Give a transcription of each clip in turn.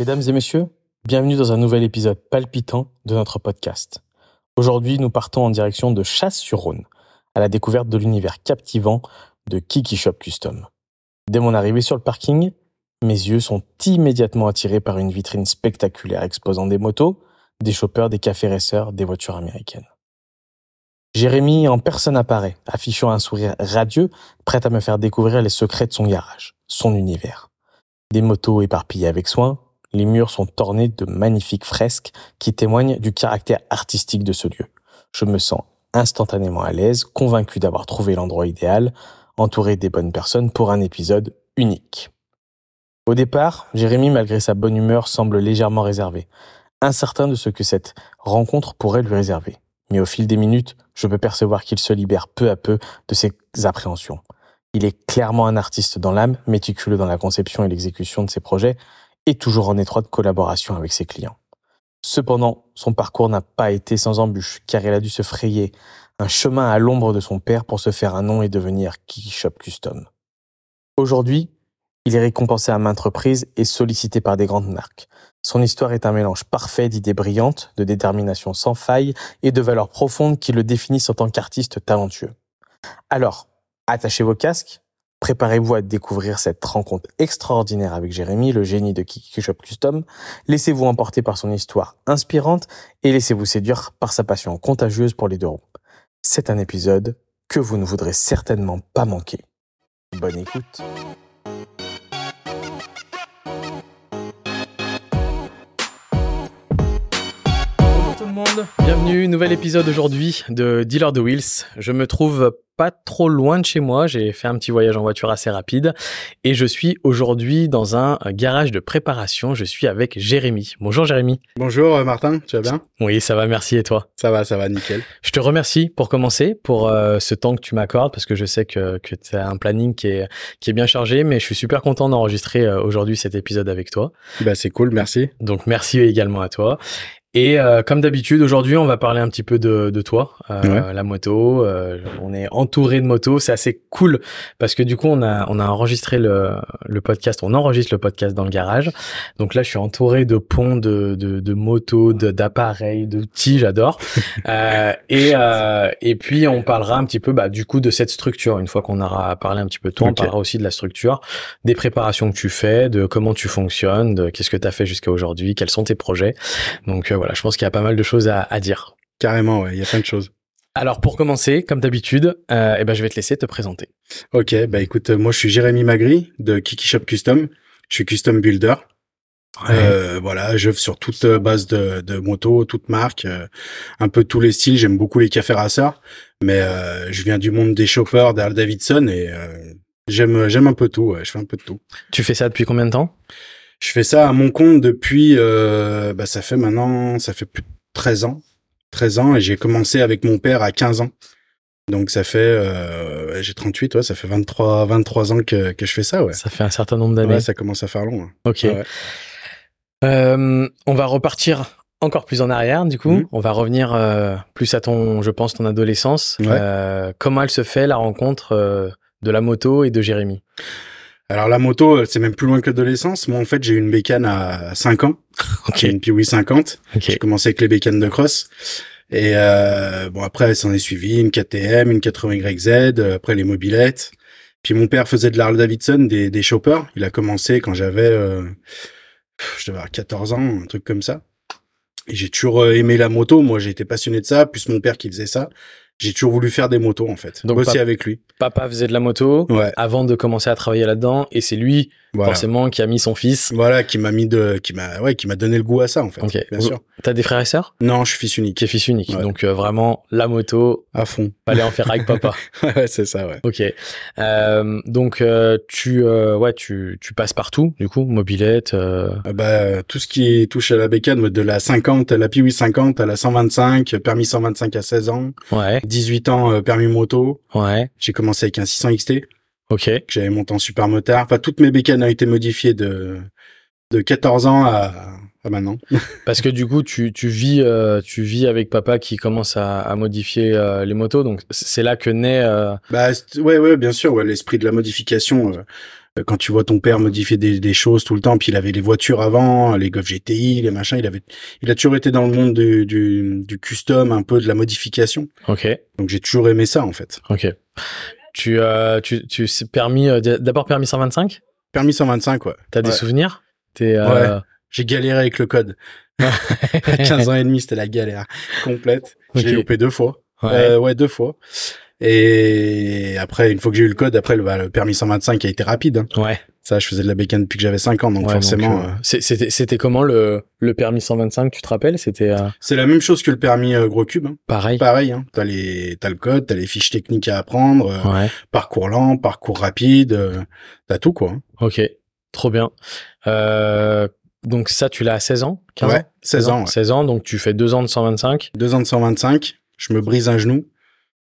Mesdames et messieurs, bienvenue dans un nouvel épisode palpitant de notre podcast. Aujourd'hui, nous partons en direction de Chasse-sur-Rhône, à la découverte de l'univers captivant de Kiki Shop Custom. Dès mon arrivée sur le parking, mes yeux sont immédiatement attirés par une vitrine spectaculaire exposant des motos, des choppers, des cafés des voitures américaines. Jérémy en personne apparaît, affichant un sourire radieux, prêt à me faire découvrir les secrets de son garage, son univers. Des motos éparpillées avec soin, les murs sont ornés de magnifiques fresques qui témoignent du caractère artistique de ce lieu. Je me sens instantanément à l'aise, convaincu d'avoir trouvé l'endroit idéal, entouré des bonnes personnes pour un épisode unique. Au départ, Jérémy, malgré sa bonne humeur, semble légèrement réservé, incertain de ce que cette rencontre pourrait lui réserver. Mais au fil des minutes, je peux percevoir qu'il se libère peu à peu de ses appréhensions. Il est clairement un artiste dans l'âme, méticuleux dans la conception et l'exécution de ses projets, et toujours en étroite collaboration avec ses clients. Cependant, son parcours n'a pas été sans embûches, car il a dû se frayer un chemin à l'ombre de son père pour se faire un nom et devenir Kiki Shop Custom. Aujourd'hui, il est récompensé à maintes reprises et sollicité par des grandes marques. Son histoire est un mélange parfait d'idées brillantes, de détermination sans faille et de valeurs profondes qui le définissent en tant qu'artiste talentueux. Alors, attachez vos casques, préparez-vous à découvrir cette rencontre extraordinaire avec Jérémy, le génie de Kiki Shop Custom. Laissez-vous emporter par son histoire inspirante et laissez-vous séduire par sa passion contagieuse pour les deux roues. C'est un épisode que vous ne voudrez certainement pas manquer. Bonne écoute. Monde, bienvenue, nouvel épisode aujourd'hui de Dealer de Wheels. Je me trouve pas trop loin de chez moi, j'ai fait un petit voyage en voiture assez rapide et je suis aujourd'hui dans un garage de préparation, je suis avec Jérémy. Bonjour Jérémy. Bonjour euh, Martin, tu vas bien? Oui, ça va, merci et toi? Ça va, ça va, nickel. Je te remercie pour commencer, pour euh, ce temps que tu m'accordes parce que je sais que, que tu as un planning qui est, qui est bien chargé, mais je suis super content d'enregistrer euh, aujourd'hui cet épisode avec toi. Bah c'est cool, merci. Donc merci également à toi. Et euh, comme d'habitude, aujourd'hui, on va parler un petit peu de, de toi, euh, Ouais. la moto. euh, on est entouré de motos, c'est assez cool parce que du coup, on a on a enregistré le, le podcast, on enregistre le podcast dans le garage. Donc là, je suis entouré de ponts, de de, de motos, de- d'appareils, d'outils, j'adore. Euh, et euh, et puis on parlera un petit peu bah, du coup de cette structure. Une fois qu'on aura parlé un petit peu de toi, on parlera aussi de la structure, des préparations que tu fais, de comment tu fonctionnes, de qu'est-ce que tu as fait jusqu'à aujourd'hui, quels sont tes projets. Donc euh, voilà, je pense qu'il y a pas mal de choses à, à dire. Carrément, ouais, il y a plein de choses. Alors pour commencer, comme d'habitude, euh, eh ben, je vais te laisser te présenter. Ok, bah écoute, euh, moi je suis Jérémy Magri de Kiki Shop Custom. Je suis custom builder. Euh, voilà, j'œuvre sur toute euh, base de, de moto, toute marque, euh, un peu tous les styles. J'aime beaucoup les cafés racers, mais euh, je viens du monde des choppers, d'Harley Davidson et j'aime j'aime un peu tout. Ouais, je fais un peu de tout. Tu fais ça depuis combien de temps? Je fais ça à mon compte depuis, euh, bah, ça fait maintenant, ça fait plus de 13 ans. 13 ans et j'ai commencé avec mon père à 15 ans. Donc ça fait, euh, j'ai 38, ouais, ça fait 23, 23 ans que, que je fais ça, ouais. Ça fait un certain nombre d'années. Ouais, ça commence à faire long. hein. ok. Ouais. Euh, on va repartir encore plus en arrière, du coup. Mhm. On va revenir euh, plus à ton, je pense, ton adolescence. Ouais. Comment elle se fait la rencontre de la moto et de Jérémy? Alors la moto, euh, c'est même plus loin que l'adolescence. Moi, en fait, j'ai eu une bécane à 5 ans. Ok. J'ai une Piwi 50. Ok. J'ai commencé avec les bécanes de cross. Et euh, bon, après, s'en est suivi une KTM, une 80YZ, euh, après les mobilettes. Puis mon père faisait de l'Harley Davidson, des, des choppers. Il a commencé quand j'avais, euh, je devais avoir 14 ans, un truc comme ça. Et j'ai toujours euh, aimé la moto. Moi, j'ai été passionné de ça, plus mon père qui faisait ça. J'ai toujours voulu faire des motos, en fait. Donc, Bosser avec lui. Papa faisait de la moto Ouais, avant de commencer à travailler là-dedans, et c'est lui voilà. forcément qui a mis son fils. Voilà, qui m'a mis de, qui m'a, ouais, qui m'a donné le goût à ça, en fait. Ok. Bien sûr. T'as des frères et sœurs? Non, je suis fils unique. Qui est fils unique. Ouais. Donc euh, vraiment la moto, À fond. fallait en faire avec papa. ouais, c'est ça, ouais. Ok. Euh, donc euh, tu euh, ouais tu tu passes partout du coup mobilette. euh, Ah bah, euh, tout ce qui touche à la bécane, de la 50 à la Piwi 50 à la 125, permis 125 à 16 ans, Ouais. 18 ans, euh, permis moto. Ouais. J'ai commencé avec un 600 XT, Ok. que j'avais monté en super motard. Enfin, toutes mes bécanes ont été modifiées de, de 14 ans à, à maintenant. Parce que du coup tu tu vis euh, tu vis avec papa qui commence à, à modifier euh, les motos donc c'est là que naît. euh, Bah, ouais, ouais, bien sûr, ouais, l'esprit de la modification, euh, quand tu vois ton père modifier des, des choses tout le temps, puis il avait les voitures avant, les Golf GTI, les machins, il avait, il a toujours été dans le monde du, du, du custom, un peu de la modification. Ok. Donc j'ai toujours aimé ça en fait. Ok. Tu, euh, tu, tu, permis, euh, d'abord permis 125? Permis 125, ouais. T'as des Ouais. souvenirs? T'es, euh, J'ai galéré avec le code. À 15 ans et demi, c'était la galère complète. J'ai loupé deux fois. Ouais. Euh, ouais, deux fois. Et après, une fois que j'ai eu le code, après le, bah, le permis 125 a été rapide. hein. ouais. Ça, je faisais de la bécane depuis que j'avais 5 ans, donc Ouais, forcément, euh, euh, c'était, comment le, le permis 125, tu te rappelles? C'était, euh, c'est la même chose que le permis euh, gros cube. hein. pareil. Pareil, hein. t'as les, t'as le code, t'as les fiches techniques à apprendre, Ouais. parcours lent, parcours rapide, t'as tout quoi. hein. Ok. Trop bien. Donc ça, tu l'as à 16 ans? 15 Ouais, ans? 16 ans. ouais. 16 ans, donc tu fais deux ans de 125. Deux ans de 125, je me brise un genou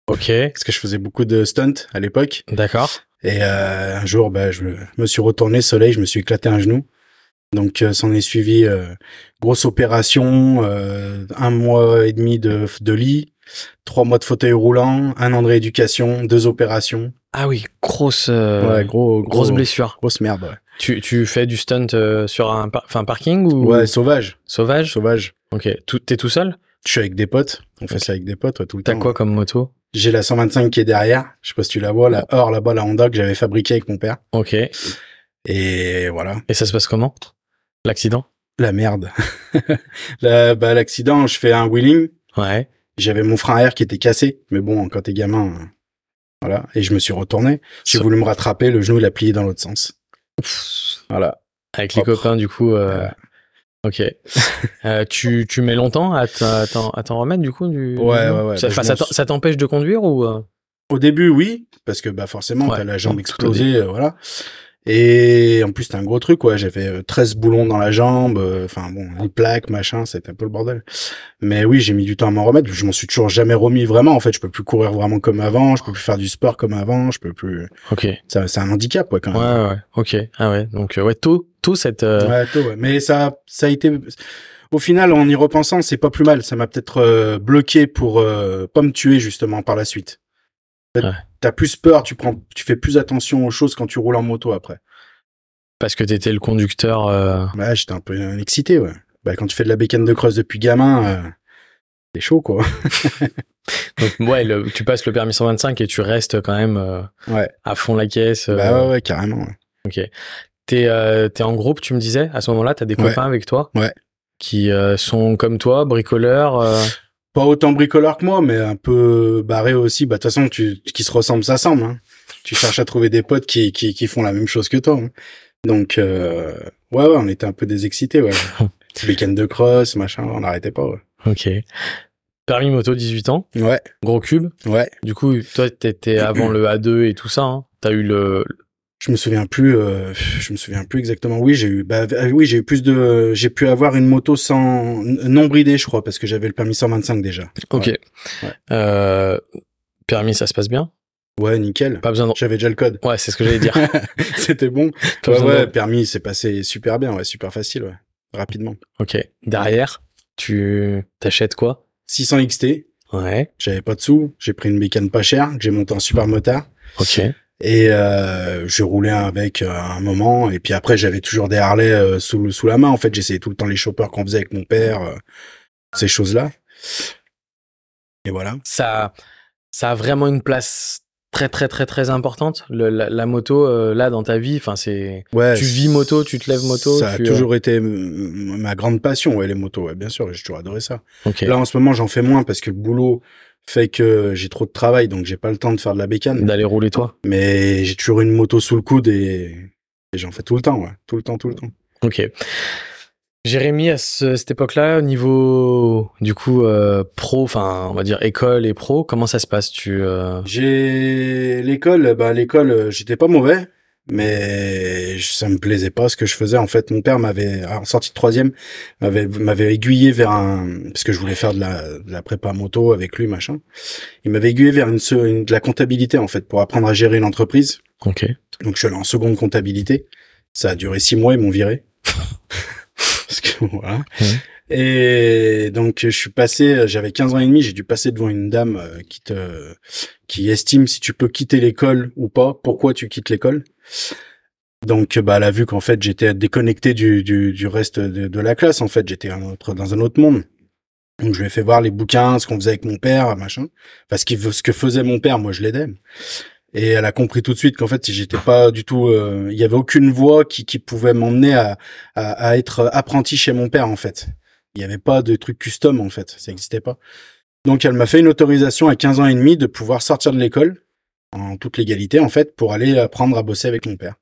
Ok. parce que je faisais beaucoup de stunts à l'époque. D'accord. Et euh, un jour, bah, je me suis retourné soleil, je me suis éclaté un genou. Donc, euh, s'en est suivi euh, grosse opération, euh, un mois et demi de, de lit, trois mois de fauteuil roulant, un an de rééducation, deux opérations. Ah oui, grosse, euh, ouais, gros, gros, grosse blessure. grosse merde. Ouais, Tu, tu fais du stunt euh, sur un, par- enfin, parking ou? Ouais sauvage, sauvage? Sauvage. Ok. T'es tout seul? Je suis avec des potes, on fait ça avec des potes ouais, tout le T'as temps. quoi comme moto? J'ai la 125 qui est derrière, je sais pas si tu la vois, la Or là-bas, la Honda que j'avais fabriquée avec mon père. Ok. Et Et voilà, ça se passe comment? L'accident? La merde. La- bah, L'accident, je fais un wheeling, Ouais. J'avais mon frein à air qui était cassé, mais bon, quand t'es gamin, euh, voilà. Et je me suis retourné. J'ai So- voulu me rattraper, le genou il a plié dans l'autre sens. Voilà. Avec les copains, du coup. euh, Voilà. Ok. Euh, tu, tu mets longtemps à t'en remettre, du coup du, Ouais, ouais, ouais. Ça, Bah, ça t'empêche de conduire ou euh? Au début, oui, parce que bah forcément, Ouais, t'as la jambe explosée, euh, voilà. Et en plus, c'était un gros truc, ouais. J'avais euh, 13 boulons dans la jambe, euh, enfin bon, une plaque, machin, c'était un peu le bordel. Mais oui, j'ai mis du temps à m'en remettre. Je m'en suis toujours jamais remis vraiment. En fait, je peux plus courir vraiment comme avant, je peux plus faire du sport comme avant, je peux plus. Ok. Ça, c'est un handicap, ouais, quand Ouais, même. ouais. Ok. Ah ouais. Donc, euh, ouais, tôt, tôt cette. euh, Ouais, tôt, ouais. Mais ça, ça a été. Au final, en y repensant, c'est pas plus mal. Ça m'a peut-être euh, bloqué pour euh, pas me tuer justement par la suite. Ouais. T'as plus peur, tu prends, tu fais plus attention aux choses quand tu roules en moto après. Parce que t'étais le conducteur. euh, Ouais, j'étais un peu euh, excité, ouais. Bah, quand tu fais de la bécane de cross depuis gamin, euh, c'est chaud, quoi. Donc, ouais, le- tu passes le permis 125 et tu restes quand même euh, Ouais. à fond la caisse. euh, Bah ouais, ouais, carrément. ouais. Ok. T'es euh, en groupe, tu me disais, à ce moment-là, t'as des copains avec toi Ouais. qui euh, sont comme toi, bricoleurs. Pas autant bricoleur que moi, mais un peu barré aussi. Bah, de toute façon, tu, qui se ressemble s'assemble. Hein. Tu cherches à trouver des potes qui, qui, qui font la même chose que toi. hein. Donc, euh, ouais, ouais, on était un peu désexcités, ouais. Week-end de cross, machin, on n'arrêtait pas, ouais. Ok. Permis moto, 18 ans, Ouais, gros cube. ouais. Du coup, toi, t'étais avant le A2 et tout ça. Hein. T'as eu le. Je me souviens plus, euh, je me souviens plus exactement. Oui, j'ai eu, bah, euh, oui, j'ai eu plus de, j'ai pu avoir une moto sans, non bridée, je crois, parce que j'avais le permis 125 déjà. Ok. Ouais. Ouais. Euh, permis, ça se passe bien? Ouais, nickel. Pas besoin de. J'avais déjà le code. Ouais, c'est ce que j'allais dire. C'était bon. Pas Ouais, de- ouais, permis, c'est passé super bien, ouais, super facile, ouais. Rapidement. Ok. Derrière, tu t'achètes quoi? 600 XT, Ouais. j'avais pas de sous, j'ai pris une bécane pas chère, que j'ai monté en super motard. Ok. Et euh, je roulais avec euh, un moment, et puis après j'avais toujours des Harley euh, sous, sous la main. En fait, j'essayais tout le temps les choppers qu'on faisait avec mon père, euh, ces choses-là. Et voilà. Ça, ça a vraiment une place très très très très importante. Le- la, la moto euh, là dans ta vie, enfin c'est. Ouais. Tu vis moto, tu te lèves moto. Ça a euh, toujours été ma grande passion, ouais, les motos. Ouais, bien sûr, j'ai toujours adoré ça. Ok. Là, en ce moment, j'en fais moins parce que le boulot fait que j'ai trop de travail, donc j'ai pas le temps de faire de la bécane. D'aller rouler toi? Mais j'ai toujours une moto sous le coude et, et j'en fais tout le temps, ouais. Tout le temps, tout le temps. Ok. Jérémy, à ce- cette époque-là, au niveau du coup euh, pro, enfin on va dire école et pro, comment ça se passe Tu euh, J'ai l'école, bah l'école, euh, j'étais pas mauvais, mais ça me plaisait pas ce que je faisais. En fait, mon père m'avait, en sortie de troisième, m'avait m'avait aiguillé vers un, parce que je voulais faire de la, de la prépa moto avec lui, machin. Il m'avait aiguillé vers une- de la comptabilité en fait pour apprendre à gérer une entreprise. Ok. Donc je suis allé en seconde comptabilité. Ça a duré six mois, ils m'ont viré. Parce que voilà. Et donc je suis passé, j'avais 15 ans et demi, j'ai dû passer devant une dame euh, qui te, qui estime si tu peux quitter l'école ou pas, pourquoi tu quittes l'école. Donc, bah, elle a vu qu'en fait, j'étais déconnecté du, du, du reste de, de la classe. En fait, j'étais un autre, dans un autre monde. Donc, je lui ai fait voir les bouquins, ce qu'on faisait avec mon père, machin. Parce que ce que faisait mon père, moi, je l'aidais. Et elle a compris tout de suite qu'en fait, j'étais pas du tout. euh, Il y avait aucune voie qui, qui pouvait m'emmener à, à, à être apprenti chez mon père, en fait. Il y avait pas de truc custom, en fait. Ça n'existait pas. Donc, elle m'a fait une autorisation à 15 ans et demi de pouvoir sortir de l'école en toute légalité, en fait, pour aller apprendre à bosser avec mon père.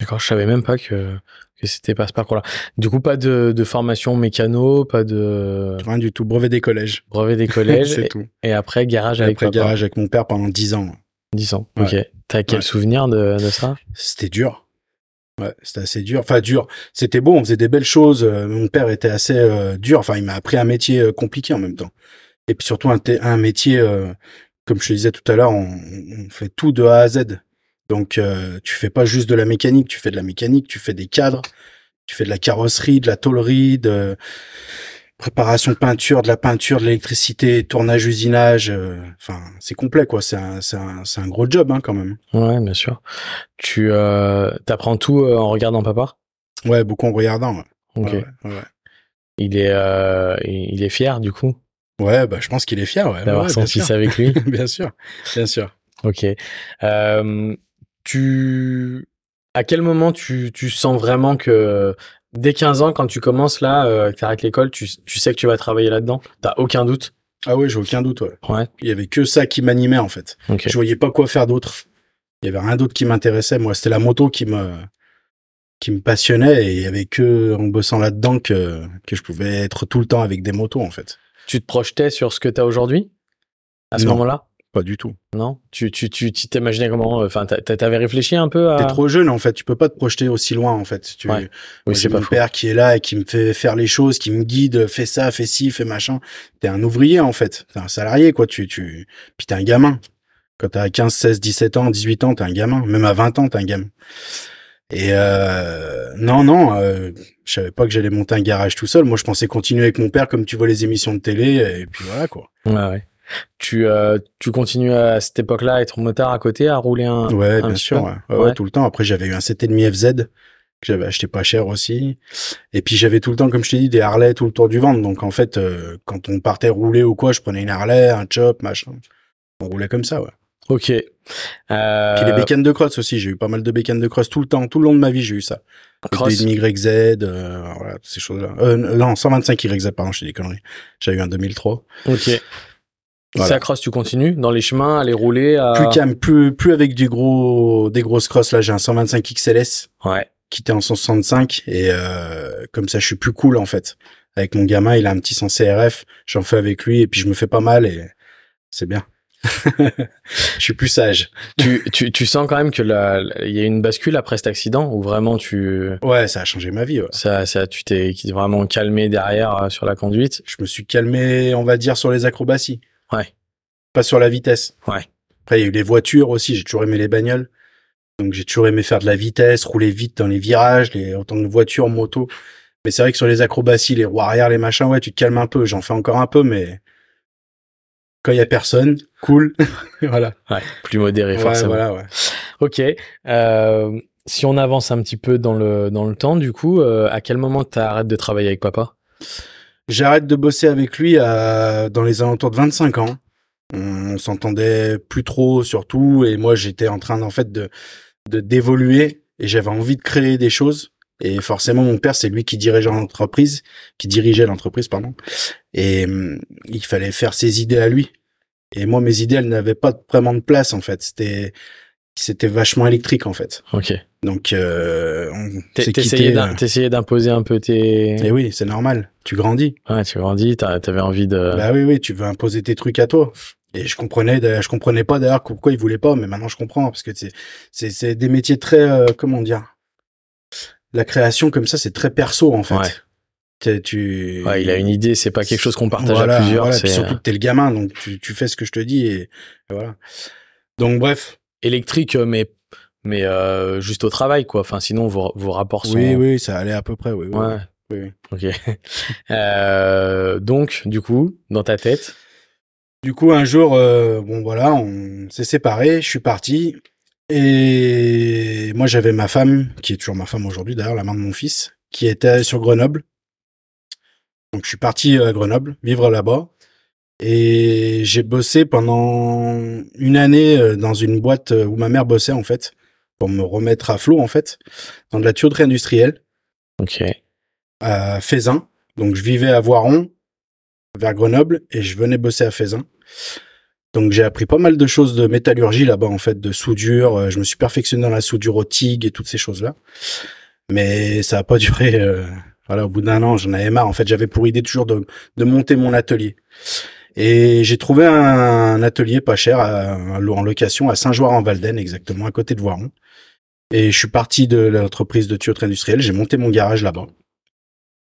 D'accord, je savais même pas que, que c'était pas ce parcours-là. Du coup, pas de, de formation mécano, pas de Rien du tout. Brevet des collèges. brevet des collèges. c'est tout. et après, garage Et avec après papa. garage avec mon père pendant 10 ans. 10 ans. Ouais. Ok. T'as quel Ouais. souvenir de, de ça? C'était dur. Ouais, c'était assez dur. Enfin, dur. C'était beau, on faisait des belles choses. Euh, Mon père était assez euh, dur. Enfin, il m'a appris un métier euh, compliqué en même temps. Et puis surtout un, métier, euh, comme je te disais tout à l'heure, on, on fait tout de A à Z. Donc, tu fais pas juste de la mécanique, tu fais de la mécanique, tu fais des cadres, tu fais de la carrosserie, de la tôlerie, de préparation de peinture, de la peinture, de l'électricité, tournage, usinage. euh, Enfin, c'est complet, quoi. C'est un, c'est un, c'est un gros job, hein, quand même. Ouais, bien sûr. Tu euh, t'apprends tout euh, en regardant papa? Ouais, beaucoup en regardant. Ouais. Ok. Ouais, ouais, ouais. Il est euh, il est fier du coup? Ouais, bah, je pense qu'il est fier, ouais. d'avoir son fils avec lui. bien sûr, bien sûr. Ok. Tu à quel moment tu tu sens vraiment que dès 15 ans quand tu commences là, euh, que t'arrêtes l'école, tu tu sais que tu vas travailler là-dedans T'as aucun doute? Ah ouais, j'ai aucun doute, ouais. Ouais. Il y avait que ça qui m'animait, en fait. Ok. Je voyais pas quoi faire d'autre. Il y avait rien d'autre qui m'intéressait. Moi, c'était la moto qui me, qui me passionnait et il y avait que en bossant là-dedans que, que je pouvais être tout le temps avec des motos, en fait. Tu te projetais sur ce que t'as aujourd'hui à ce moment-là? Pas du tout. Non? Tu tu tu tu t'imaginais comment euh, Enfin, t'a- t'a- t'avais réfléchi un peu à T'es trop jeune, en fait. Tu peux pas te projeter aussi loin, en fait. Tu, Ouais. Moi, Oui, c'est pas mon père qui est là et qui me fait faire les choses, qui me guide, fais ça, fais ci, fais machin. T'es un ouvrier, en fait. T'es un salarié, quoi. Tu, tu, puis t'es un gamin. Quand t'as 15, 16, 17 ans, 18 ans, t'es un gamin. Même à 20 ans, t'es un gamin. Et euh, non, non, euh, je savais pas que j'allais monter un garage tout seul. Moi, je pensais continuer avec mon père, comme tu vois les émissions de télé, et puis voilà, quoi. Ouais, ouais. Tu euh, tu continues à cette époque-là à être motard à côté, à rouler un Ouais, un bien sûr, peu ouais. Ouais, ouais, Ouais. tout le temps. Après, j'avais eu un 7,5 FZ que j'avais acheté pas cher aussi. Et puis, j'avais tout le temps, comme je t'ai dit, des Harley tout le tour du ventre. Donc, en fait, euh, quand on partait rouler ou quoi, je prenais une Harley, un chop, machin. On roulait comme ça, ouais. Ok. Euh, Puis les bécanes de cross aussi. J'ai eu pas mal de bécanes de cross tout le temps. Tout le long de ma vie, j'ai eu ça. cross. Des YZ, euh, voilà, ces choses-là. Euh, non, 125 YZ, pardon, je dis des conneries. J'ai eu un 2003. Ok. Voilà. Ça cross, tu continues dans les chemins, aller rouler. À... Plus calme, plus, plus avec du gros, des grosses crosses. Là, j'ai un 125 XLS. Ouais. qui était en 165 et euh, comme ça je suis plus cool en fait avec mon gamin il a un petit 100 CRF j'en fais avec lui et puis je me fais pas mal et c'est bien je suis plus sage tu, tu tu sens quand même que il y a une bascule après cet accident où vraiment tu ouais ça a changé ma vie ouais. ça ça tu t'es vraiment calmé derrière euh, sur la conduite? je me suis calmé on va dire sur les acrobaties Ouais. pas sur la vitesse Ouais. après il y a eu les voitures aussi j'ai toujours aimé les bagnoles donc j'ai toujours aimé faire de la vitesse rouler vite dans les virages les autant de voitures moto mais c'est vrai que sur les acrobaties les roues arrière les machins ouais tu te calmes un peu j'en fais encore un peu mais quand il y a personne cool voilà Ouais. Plus modéré Ouais, forcément. voilà ouais Ok. Euh, si on avance un petit peu dans le dans le temps, du coup, euh, à quel moment t'arrêtes de travailler avec papa? J'arrête de bosser avec lui à, dans les alentours de 25 ans. On, s'entendait plus trop surtout et moi j'étais en train en fait de d'évoluer et j'avais envie de créer des choses et forcément mon père c'est lui qui dirigeait l'entreprise, qui dirigeait l'entreprise pardon et hum, il fallait faire ses idées à lui. Et moi mes idées elles n'avaient pas vraiment de place en fait, c'était c'était vachement électrique en fait. Ok. Donc euh, T'essayais euh, t'essayais d'imposer un peu tes. Et oui, c'est normal, tu grandis. Ouais, tu grandis, t'avais envie de. Bah oui, oui, tu veux imposer tes trucs à toi. Et je comprenais, je comprenais pas d'ailleurs pourquoi ils voulaient pas, mais maintenant je comprends parce que c'est, c'est, c'est des métiers très, euh, comment dire, la création comme ça, c'est très perso en fait. Ouais. T'es- Tu, Ouais, il a une idée, c'est pas quelque chose qu'on partage Voilà, à plusieurs. Voilà, c'est puis surtout euh, que t'es le gamin, donc tu, tu fais ce que je te dis et, et voilà. Donc bref, électrique, euh, mais mais euh, juste au travail, quoi. Enfin, sinon vos vos rapports sont. oui, oui, ça allait à peu près, oui. Ouais. oui, oui. Ok. Euh, donc, du coup, dans ta tête. Du coup, un jour, euh, bon voilà, on s'est séparés, je suis parti. Et moi, j'avais ma femme, qui est toujours ma femme aujourd'hui, d'ailleurs, la main de mon fils, qui était sur Grenoble. Donc, je suis parti à Grenoble, vivre là-bas. Et j'ai bossé pendant une année euh, dans une boîte euh, où ma mère bossait, en fait, pour me remettre à flot, en fait, dans de la tuyauterie industrielle. Ok. À Fézin. Donc, je vivais à Voiron, vers Grenoble, et je venais bosser à Fézin. Donc j'ai appris pas mal de choses de métallurgie là-bas en fait, de soudure. Euh, je me suis perfectionné dans la soudure au TIG et toutes ces choses-là. Mais ça a pas duré. Euh, voilà, au bout d'un an, j'en avais marre. En fait, j'avais pour idée toujours de, de monter mon atelier. Et j'ai trouvé un, atelier pas cher à, en location à Saint-Joire-en-Valden, exactement à côté de Voiron. Et je suis parti de l'entreprise de tuyauterie industrielle. J'ai monté mon garage là-bas.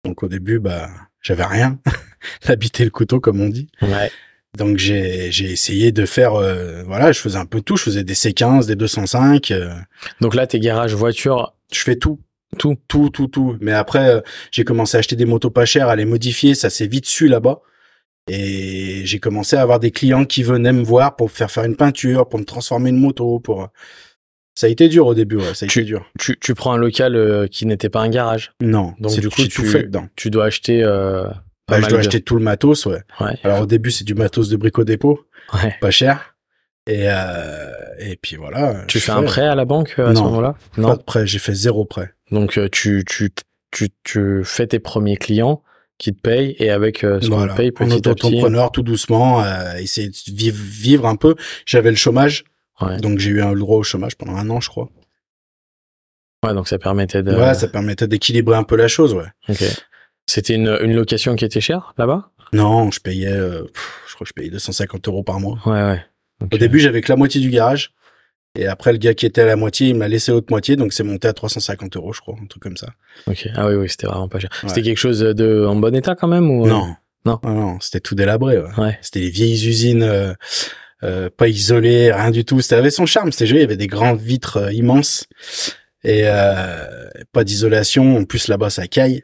Donc au début, bah, j'avais rien. L'habiter le couteau, comme on dit. Ouais. Donc j'ai j'ai essayé de faire euh, voilà, je faisais un peu tout, je faisais des C15, des 205. euh, Donc là, tes garages voitures, je fais tout, tout. tout, tout, tout. Mais après, euh, j'ai commencé à acheter des motos pas chères, à les modifier, ça s'est vite su là-bas. Et j'ai commencé à avoir des clients qui venaient me voir pour me faire faire une peinture, pour me transformer une moto, pour. Ça a été dur au début, ouais, ça a été dur. Tu, tu prends un local euh, qui n'était pas un garage. Non, Donc, c'est- du coup, j'ai tout tu- fait dedans. Tu dois acheter. Euh, pas Bah, je dois de- acheter tout le matos, ouais. Ouais. Alors au début, c'est du matos de brico dépôt, ouais. pas cher. Et euh, et puis voilà. Tu fais un prêt à la banque à ce Non. moment-là? Pas Non. de prêt, j'ai fait zéro prêt. Donc tu, tu, tu, tu fais tes premiers clients qui te payent et avec euh, ce qu'on Voilà. te paye en petit à petit. auto-entrepreneur, tout doucement, euh, essayer de vivre, vivre un peu. J'avais le chômage, Ouais. donc j'ai eu un le droit au chômage pendant un an, je crois. ouais, donc ça permettait de. Ouais, ça permettait d'équilibrer un peu la chose, ouais. Ok. C'était une, une location qui était chère là-bas? Non, je payais, euh, pff, je crois que je payais 250 euros par mois. Ouais, ouais. Au début, j'avais que la moitié du garage. Et après, le gars qui était à la moitié, il m'a laissé l'autre moitié, donc c'est monté à 350 euros, je crois, un truc comme ça. Ok. Ah oui, oui, c'était vraiment pas cher. Ouais. C'était quelque chose de en bon état quand même ou Non. Non. Ah non, c'était tout délabré, ouais. Ouais. C'était les vieilles usines, euh, euh, pas isolées, rien du tout. C'était avait son charme, c'était joli. Il y avait des grandes vitres euh, immenses et euh, pas d'isolation. En plus là-bas, ça caille.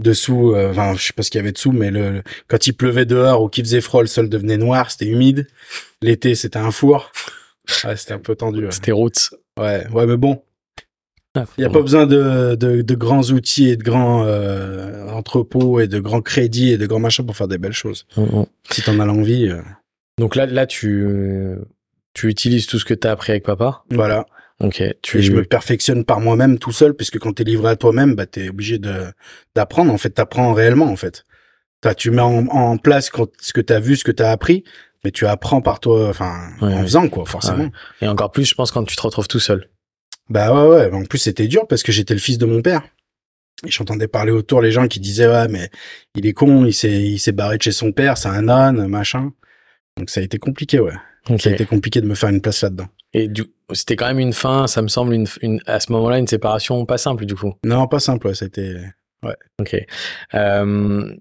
Dessous, euh, enfin, je sais pas ce qu'il y avait dessous, mais le- quand il pleuvait dehors ou qu'il faisait froid, le sol devenait noir, c'était humide. L'été, c'était un four. Ouais, c'était un peu tendu. Ouais, C'était Roots. ouais, ouais, mais bon, Ah, il y a pas besoin de, de, de grands outils et de grands euh, entrepôts et de grands crédits et de grands machins pour faire des belles choses. Mm, mm. Si t'en as l'envie, euh, Donc là, là, tu, tu utilises tout ce que tu as appris avec papa? voilà. Ok. Tu, Et je me perfectionne par moi-même tout seul, puisque quand t'es livré à toi-même, bah t'es obligé de d'apprendre. En fait, t'apprends réellement. En fait, tu mets en, en place quand- ce que t'as vu, ce que t'as appris, mais tu apprends par toi, enfin Ouais, en ouais. faisant quoi, forcément. Ouais. Et encore plus, je pense, quand tu te retrouves tout seul. Bah ouais, ouais. En plus, c'était dur parce que j'étais le fils de mon père. Et j'entendais parler autour les gens qui disaient ouais, mais il est con, il s'est il s'est barré de chez son père, c'est un âne, machin. Donc ça a été compliqué, ouais. Ok. Ça a été compliqué de me faire une place là-dedans. Et du, c'était quand même une fin, ça me semble, une, une, à ce moment-là, une séparation pas simple, du coup. Non, pas simple, ouais. C'était Ok. Euh,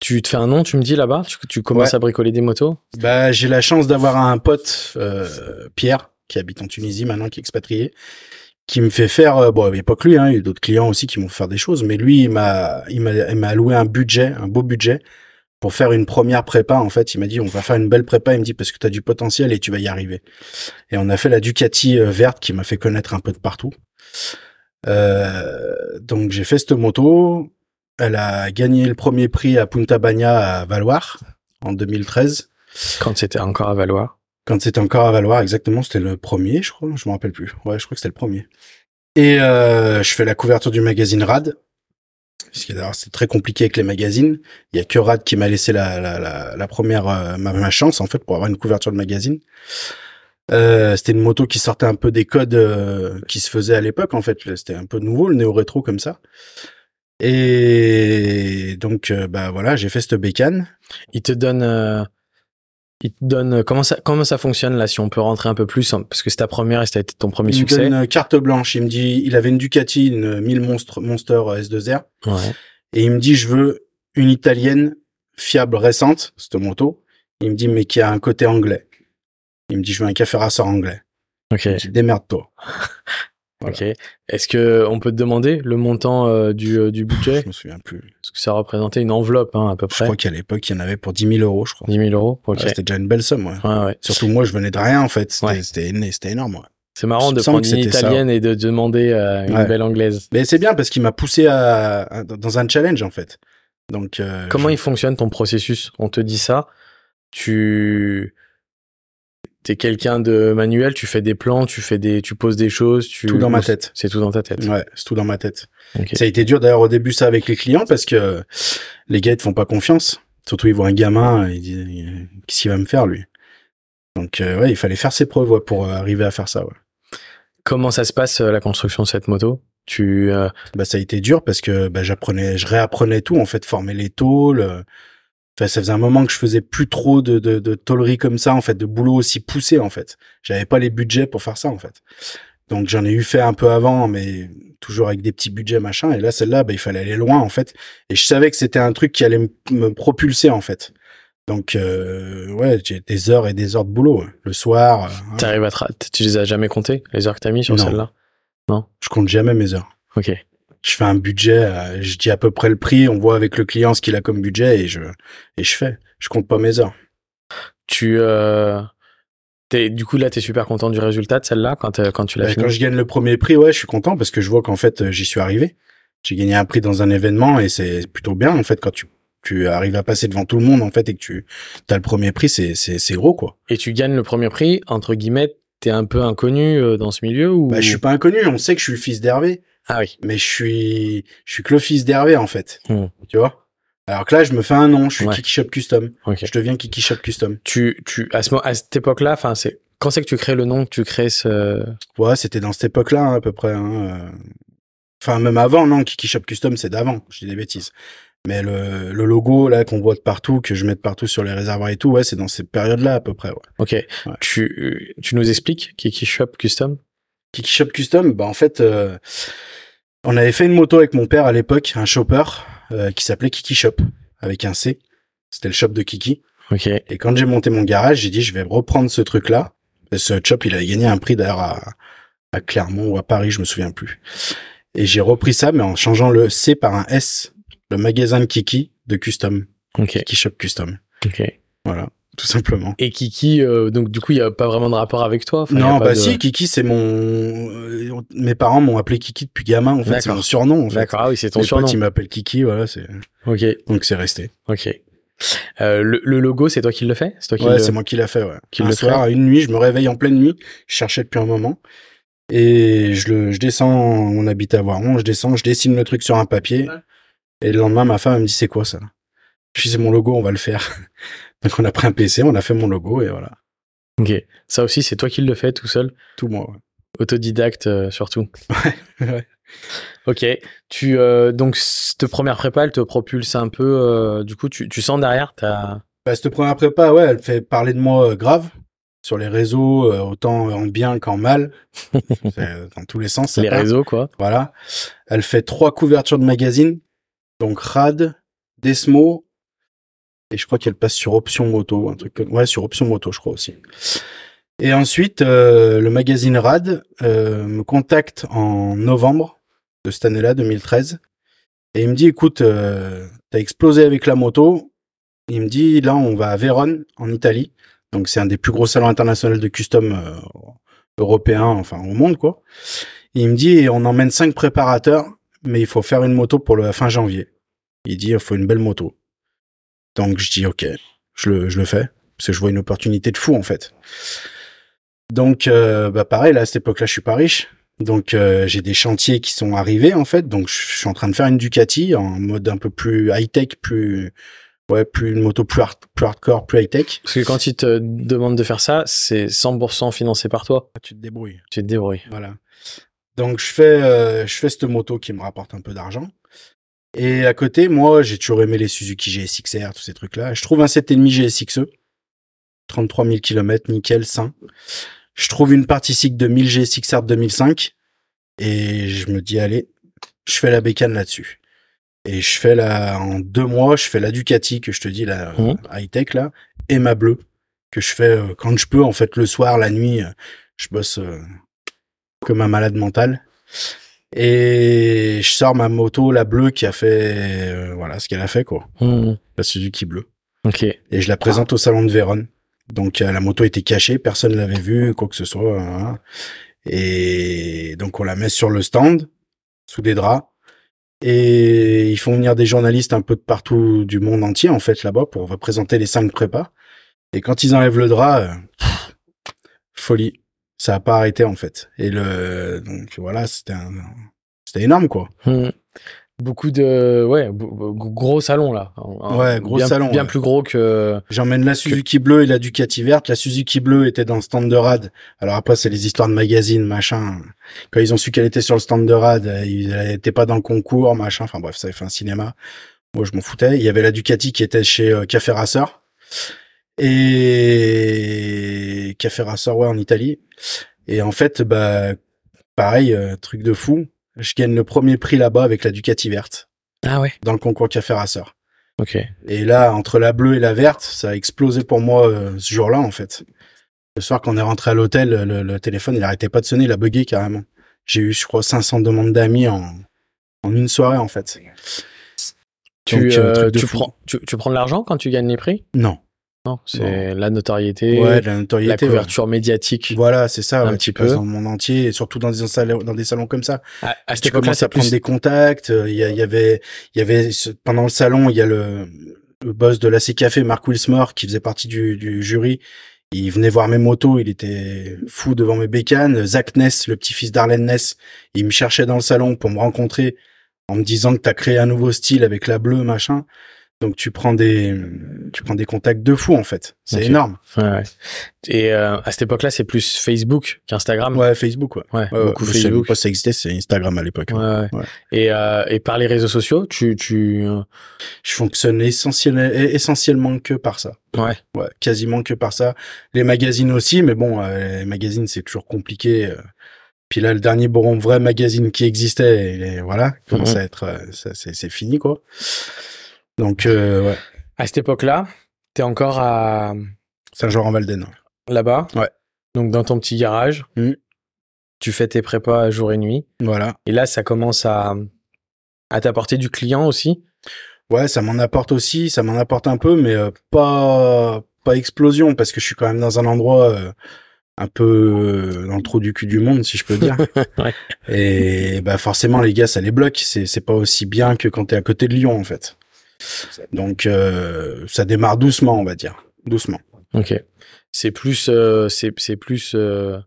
tu te fais un nom, tu me dis là-bas? Tu, tu commences Ouais. à bricoler des motos? Bah, j'ai la chance d'avoir un pote, euh, Pierre, qui habite en Tunisie maintenant, qui est expatrié, qui me fait faire, euh, bon, il n'y a pas que lui, hein, il y a d'autres clients aussi qui m'ont fait faire des choses, mais lui, il m'a, il m'a, il m'a alloué un budget, un beau budget, pour faire une première prépa, en fait. Il m'a dit, on va faire une belle prépa, il me dit, parce que tu as du potentiel et tu vas y arriver. Et on a fait la Ducati euh, verte qui m'a fait connaître un peu de partout. Euh, donc j'ai fait cette moto. Elle a gagné le premier prix à Punta Bagna à Valoir en 2013. quand c'était encore à Valois. Quand c'était encore à Valoir, exactement, c'était le premier, je crois. Je me rappelle plus. Ouais, je crois que c'était le premier. Et euh, je fais la couverture du magazine Rad. Parce que d'ailleurs, c'est très compliqué avec les magazines. Il y a que Rad qui m'a laissé la, la, la, la première euh, ma, ma chance en fait pour avoir une couverture de magazine. Euh, c'était une moto qui sortait un peu des codes euh, qui se faisaient à l'époque en fait. C'était un peu nouveau le néo rétro comme ça. Et donc euh, bah voilà, j'ai fait cette bécane. Il te donne, euh, il te donne euh, comment ça, comment ça fonctionne là Si on peut rentrer un peu plus, hein, parce que c'est ta première et ça a été ton premier Il me succès. donne une carte blanche. Il me dit, il avait une Ducati, une 1000 Monster, Monster S2R. Ouais. Et il me dit, je veux une italienne fiable, récente, cette moto. Il me dit, mais qui a un côté anglais. Il me dit, je veux un café rasseur anglais. Ok. Je dis, démerde-toi. Voilà. Ok. Est-ce que on peut te demander le montant euh, du, euh, du budget? Je me souviens plus. Parce que ça représentait une enveloppe hein, à peu Je près. crois qu'à l'époque, il y en avait pour 10 000 euros, je crois. 10 000 euros? Ok. Ouais, c'était déjà une belle somme, ouais. Ouais, ouais. Surtout moi, je venais de rien, en fait. C'était Ouais. énorme, ouais. C'est marrant de prendre une ça. italienne et de demander euh, une belle anglaise. Mais c'est bien parce qu'il m'a poussé à, à- dans un challenge en fait. Donc euh, Comment je- il fonctionne ton processus? On te dit ça, tu es quelqu'un de manuel, tu fais des plans, tu fais des, tu poses des choses, tu Tout dans ma tête. C'est tout dans ta tête. Ouais, c'est tout dans ma tête. Ça a été dur d'ailleurs au début ça avec les clients parce que les gars ils te font pas confiance. Surtout ils voient un gamin, ils disent qu'est-ce qu'il va me faire lui? Donc euh, ouais, il fallait faire ses preuves ouais, pour euh, arriver à faire ça. Ouais. Comment ça se passe euh, la construction de cette moto? Tu euh, Bah ça a été dur parce que bah, j'apprenais, je réapprenais tout en fait, former les tôles. Enfin, ça faisait un moment que je faisais plus trop de, de, de tôlerie comme ça en fait, de boulot aussi poussé en fait. J'avais pas les budgets pour faire ça en fait. Donc j'en ai eu fait un peu avant, mais toujours avec des petits budgets machin. Et là celle-là, bah, il fallait aller loin en fait. Et je savais que c'était un truc qui allait me- propulser en fait. Donc euh, ouais, j'ai des heures et des heures de boulot ouais. le soir. euh, hein. t'arrives à tu les as jamais comptées les heures que t'as mis sur Non. celle-là? Je compte jamais mes heures. Ok. Je fais un budget, euh, je dis à peu près le prix, on voit avec le client ce qu'il a comme budget et je et je fais. Je compte pas mes heures. Tu euh, t'es- du coup là t'es super content du résultat de celle-là quand euh, quand tu l'as fini. quand je gagne le premier prix, ouais, je suis content parce que je vois qu'en fait euh, j'y suis arrivé. J'ai gagné un prix dans un événement et c'est plutôt bien en fait quand tu tu arrives à passer devant tout le monde en fait et que tu as le premier prix, c'est c'est c'est gros quoi. Et tu gagnes le premier prix entre guillemets. T'es un peu inconnu dans ce milieu ou? Bah je suis pas inconnu, on sait que je suis le fils d'Hervé, Ah oui. mais je suis je suis que le fils d'Hervé en fait. Hmm. Tu vois? Alors que là, je me fais un nom, je suis Ouais. Kiki Shop Custom. Je deviens Kiki Shop Custom. Tu tu à ce à cette époque-là, enfin c'est quand c'est que tu crées le nom, que tu crées ce Ouais, c'était dans cette époque-là, hein, à peu près. hein, euh. Enfin, même avant, non, Kiki Shop Custom, c'est d'avant, je dis des bêtises. Mais le, le logo, là, qu'on voit de partout, que je mets de partout sur les réservoirs et tout, ouais, c'est dans cette période-là, à peu près, ouais. Ok. Tu tu nous expliques Kiki Shop Custom? Kiki Shop Custom, bah, en fait, euh, on avait fait une moto avec mon père à l'époque, un shopper, euh, qui s'appelait Kiki Shop, avec un C. C'était le shop de Kiki. Ok. Et quand j'ai monté mon garage, j'ai dit, je vais reprendre ce truc-là. Et ce shop, il avait gagné un prix d'ailleurs à, à Clermont ou à Paris, je me souviens plus. Et j'ai repris ça, mais en changeant le C par un S, le magasin de Kiki de Custom, Ok. Kiki Shop Custom. Ok. Voilà, tout simplement. Et Kiki, euh, donc du coup, il y a pas vraiment de rapport avec toi. Enfin, non, bah de- si, Kiki, c'est mon... euh, Mes parents m'ont appelé Kiki depuis gamin, en fait, c'est mon surnom, en fait. D'accord. Ah oui, c'est ton Mes surnom. potes, ils m'appellent Kiki, voilà, c'est... Ok. Donc c'est resté. Ok. Euh, le, le logo, c'est toi qui le fais? C'est toi qui Ouais, le... c'est moi qui l'a fait, ouais. qui un le soir, à une nuit, je me réveille en pleine nuit, je cherchais depuis un moment, et je le, je descends, on habite à Voiron, je descends, je dessine le truc sur un papier, et le lendemain, ma femme elle me dit, c'est quoi ça? Je dis, c'est mon logo, on va le faire. Donc on a pris un PC, on a fait mon logo, et voilà. Ok. Ça aussi, c'est toi qui le fais tout seul, Tout moi, ouais. autodidacte euh, surtout. Ouais. Ok. Tu euh, donc cette première prépa, elle te propulse un peu. euh, du coup, tu, tu sens derrière, t'as. Bah, cette première prépa, ouais, elle fait parler de moi grave, sur les réseaux, autant en bien qu'en mal. Dans tous les sens, ça les part. réseaux quoi. Voilà. Elle fait trois couvertures de magazines. Donc Rad, Desmo. Et je crois qu'elle passe sur Option Moto. Un truc. Ouais, sur Option Moto, je crois aussi. Et ensuite, euh, le magazine Rad euh, me contacte en novembre de cette année-là, 2013. Et il me dit, écoute, euh, t'as explosé avec la moto. Il me dit, là, on va à Vérone, en Italie. Donc c'est un des plus gros salons internationaux de custom européens, enfin au monde, quoi. Il me dit, on emmène cinq préparateurs, mais il faut faire une moto pour le fin janvier. Il dit, il faut une belle moto. Donc je dis, ok, je le, je le fais, parce que je vois une opportunité de fou, en fait. Donc, euh, bah pareil, là, à cette époque-là, je suis pas riche. Donc, euh, j'ai des chantiers qui sont arrivés, en fait. Donc, je suis en train de faire une Ducati en mode un peu plus high-tech, plus... Ouais, plus une moto plus, hard- plus hardcore, plus high-tech. Parce que quand ils te demandent de faire ça, c'est 100% financé par toi. Tu te débrouilles. Tu te débrouilles. Voilà. Donc je fais euh, je fais cette moto qui me rapporte un peu d'argent. Et à côté, moi, j'ai toujours aimé les Suzuki GSXR, tous ces trucs-là. Je trouve un 7,5 GSXE. 33 000 km, nickel, sain. Je trouve une partie cycle de 1000 GSXR 2005. Et je me dis, allez, je fais la bécane là-dessus. Et je fais la, en deux mois, je fais la Ducati que je te dis, la Mhm. high-tech là, et ma bleue, que je fais euh, quand je peux, en fait, le soir, la nuit, euh, je bosse euh, comme un malade mental. Et je sors ma moto, la bleue, qui a fait, euh, voilà, ce qu'elle a fait, quoi. Hmm. La Suzuki bleue. Ok. Et je la présente au salon de Vérone. Donc, euh, la moto était cachée, personne l'avait vue, quoi que ce soit. hein. Et donc on la met sur le stand, sous des draps. Et ils font venir des journalistes un peu de partout du monde entier, en fait, là-bas, pour représenter les cinq prépas. Et quand ils enlèvent le drap, euh, folie. Ça a pas arrêté, en fait. Et le, donc voilà, c'était un, c'était énorme, quoi. Hmm. Beaucoup de ouais gros salon là. Ouais gros bien, salon bien plus gros que j'emmène la Suzuki bleue et la Ducati verte. La Suzuki bleue était dans le stand de rad. Alors après c'est les histoires de magazines machin. Quand ils ont su qu'elle était sur le stand de rad elle était pas dans le concours machin. Enfin bref ça avait fait un cinéma. Moi je m'en foutais. Il y avait la Ducati qui était chez euh, Café Racer et Café Racer ouais en Italie et en fait bah pareil euh, truc de fou je gagne le premier prix là-bas avec la Ducati verte. Ah ouais. Dans le concours Café Racer. Ok. Et là, entre la bleue et la verte, ça a explosé pour moi euh, ce jour-là, en fait. Le soir, quand on est rentré à l'hôtel, le, téléphone, il arrêtait pas de sonner, il a bugué carrément. J'ai eu, je crois, 500 demandes d'amis en, en une soirée, en fait. Tu, euh, tu, prends, tu, tu prends de l'argent quand tu gagnes les prix? Non. Non, c'est la notoriété, ouais, la notoriété, la couverture médiatique. Voilà, c'est ça, un petit peu dans le monde entier, et surtout dans des salons, dans des salons comme ça. À, à tu commences à prendre des contacts. Euh, il y, y, avait, il y avait pendant le salon, il y a le, le boss de l'AC Café, Mark Wilsmore, qui faisait partie du, du jury. Il venait voir mes motos, il était fou devant mes bécanes. Zach Ness, le petit-fils d'Arlen Ness, il me cherchait dans le salon pour me rencontrer en me disant que tu as créé un nouveau style avec la bleue, machin. Donc tu prends des tu prends des contacts de fou en fait. C'est énorme. Ouais, Et euh, à cette époque-là, c'est plus Facebook qu'Instagram? Ouais, Facebook. Ouais. ouais, beaucoup Facebook. Pas ça existait, c'est Instagram à l'époque. Ouais, Et euh, et par les réseaux sociaux, tu tu. Euh, Je fonctionne essentiellement essentiellement que par ça. Ouais. Ouais, quasiment que par ça. Les magazines aussi, mais bon, euh, les magazines c'est toujours compliqué. Puis là, le dernier bon vrai magazine qui existait, et voilà, commence mm-hmm. à être, c'est fini quoi. Donc, euh, ouais. À cette époque-là, t'es encore à Saint-Jean-en-Valden. Là-bas? Ouais. Donc dans ton petit garage, mmh. tu fais tes prépas jour et nuit. Voilà. Et là, ça commence à à t'apporter du client aussi? Ouais, ça m'en apporte aussi, ça m'en apporte un peu, mais euh, pas pas explosion parce que je suis quand même dans un endroit euh, un peu dans le trou du cul du monde, si je peux dire. ouais. Et bah forcément, les gars, ça les bloque. C'est c'est pas aussi bien que quand t'es à côté de Lyon, en fait. Donc euh, ça démarre doucement, on va dire, doucement. Ok. C'est plus, euh, c'est plus euh,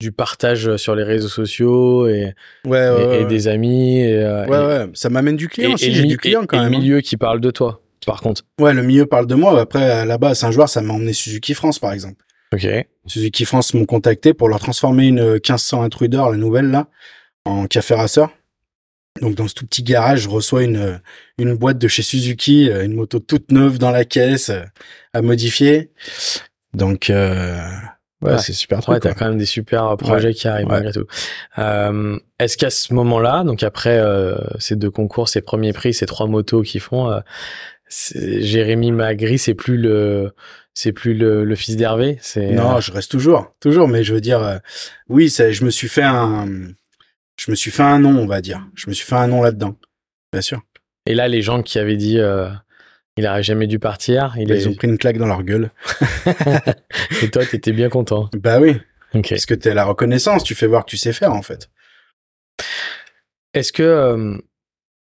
du partage sur les réseaux sociaux et ouais, et, des amis. Et, ouais, ouais, ça m'amène du client. aussi, j'ai du client quand même. le hein. milieu qui parle de toi, par contre. Ouais, le milieu parle de moi. Après, là-bas à Saint-Jouard, ça m'a emmené Suzuki France, par exemple. Ok. Suzuki France m'ont contacté pour leur transformer une 1500 Intruder, la nouvelle là, en café racer. Donc dans ce tout petit garage, je reçois une une boîte de chez Suzuki, euh, une moto toute neuve dans la caisse euh, à modifier. Donc euh, ouais, c'est super. Ouais, t'as quand même des super projets qui arrivent malgré tout. Euh, Est-ce qu'à ce moment-là, donc après euh, ces deux concours, ces premiers prix, ces trois motos qui font, euh, Jérémy Magri, c'est plus le c'est plus le, le fils d'Hervé. C'est non, je reste toujours, toujours. Mais je veux dire, oui, ça, je me suis fait un je me suis fait un nom, on va dire. Je me suis fait un nom là-dedans, bien sûr. Et là, les gens qui avaient dit euh, il aurait jamais dû partir, il ils ont pris une claque dans leur gueule. Et toi, t'étais bien content. Bah oui. Parce que t'es la reconnaissance, tu fais voir que tu sais faire en fait. Est-ce que euh,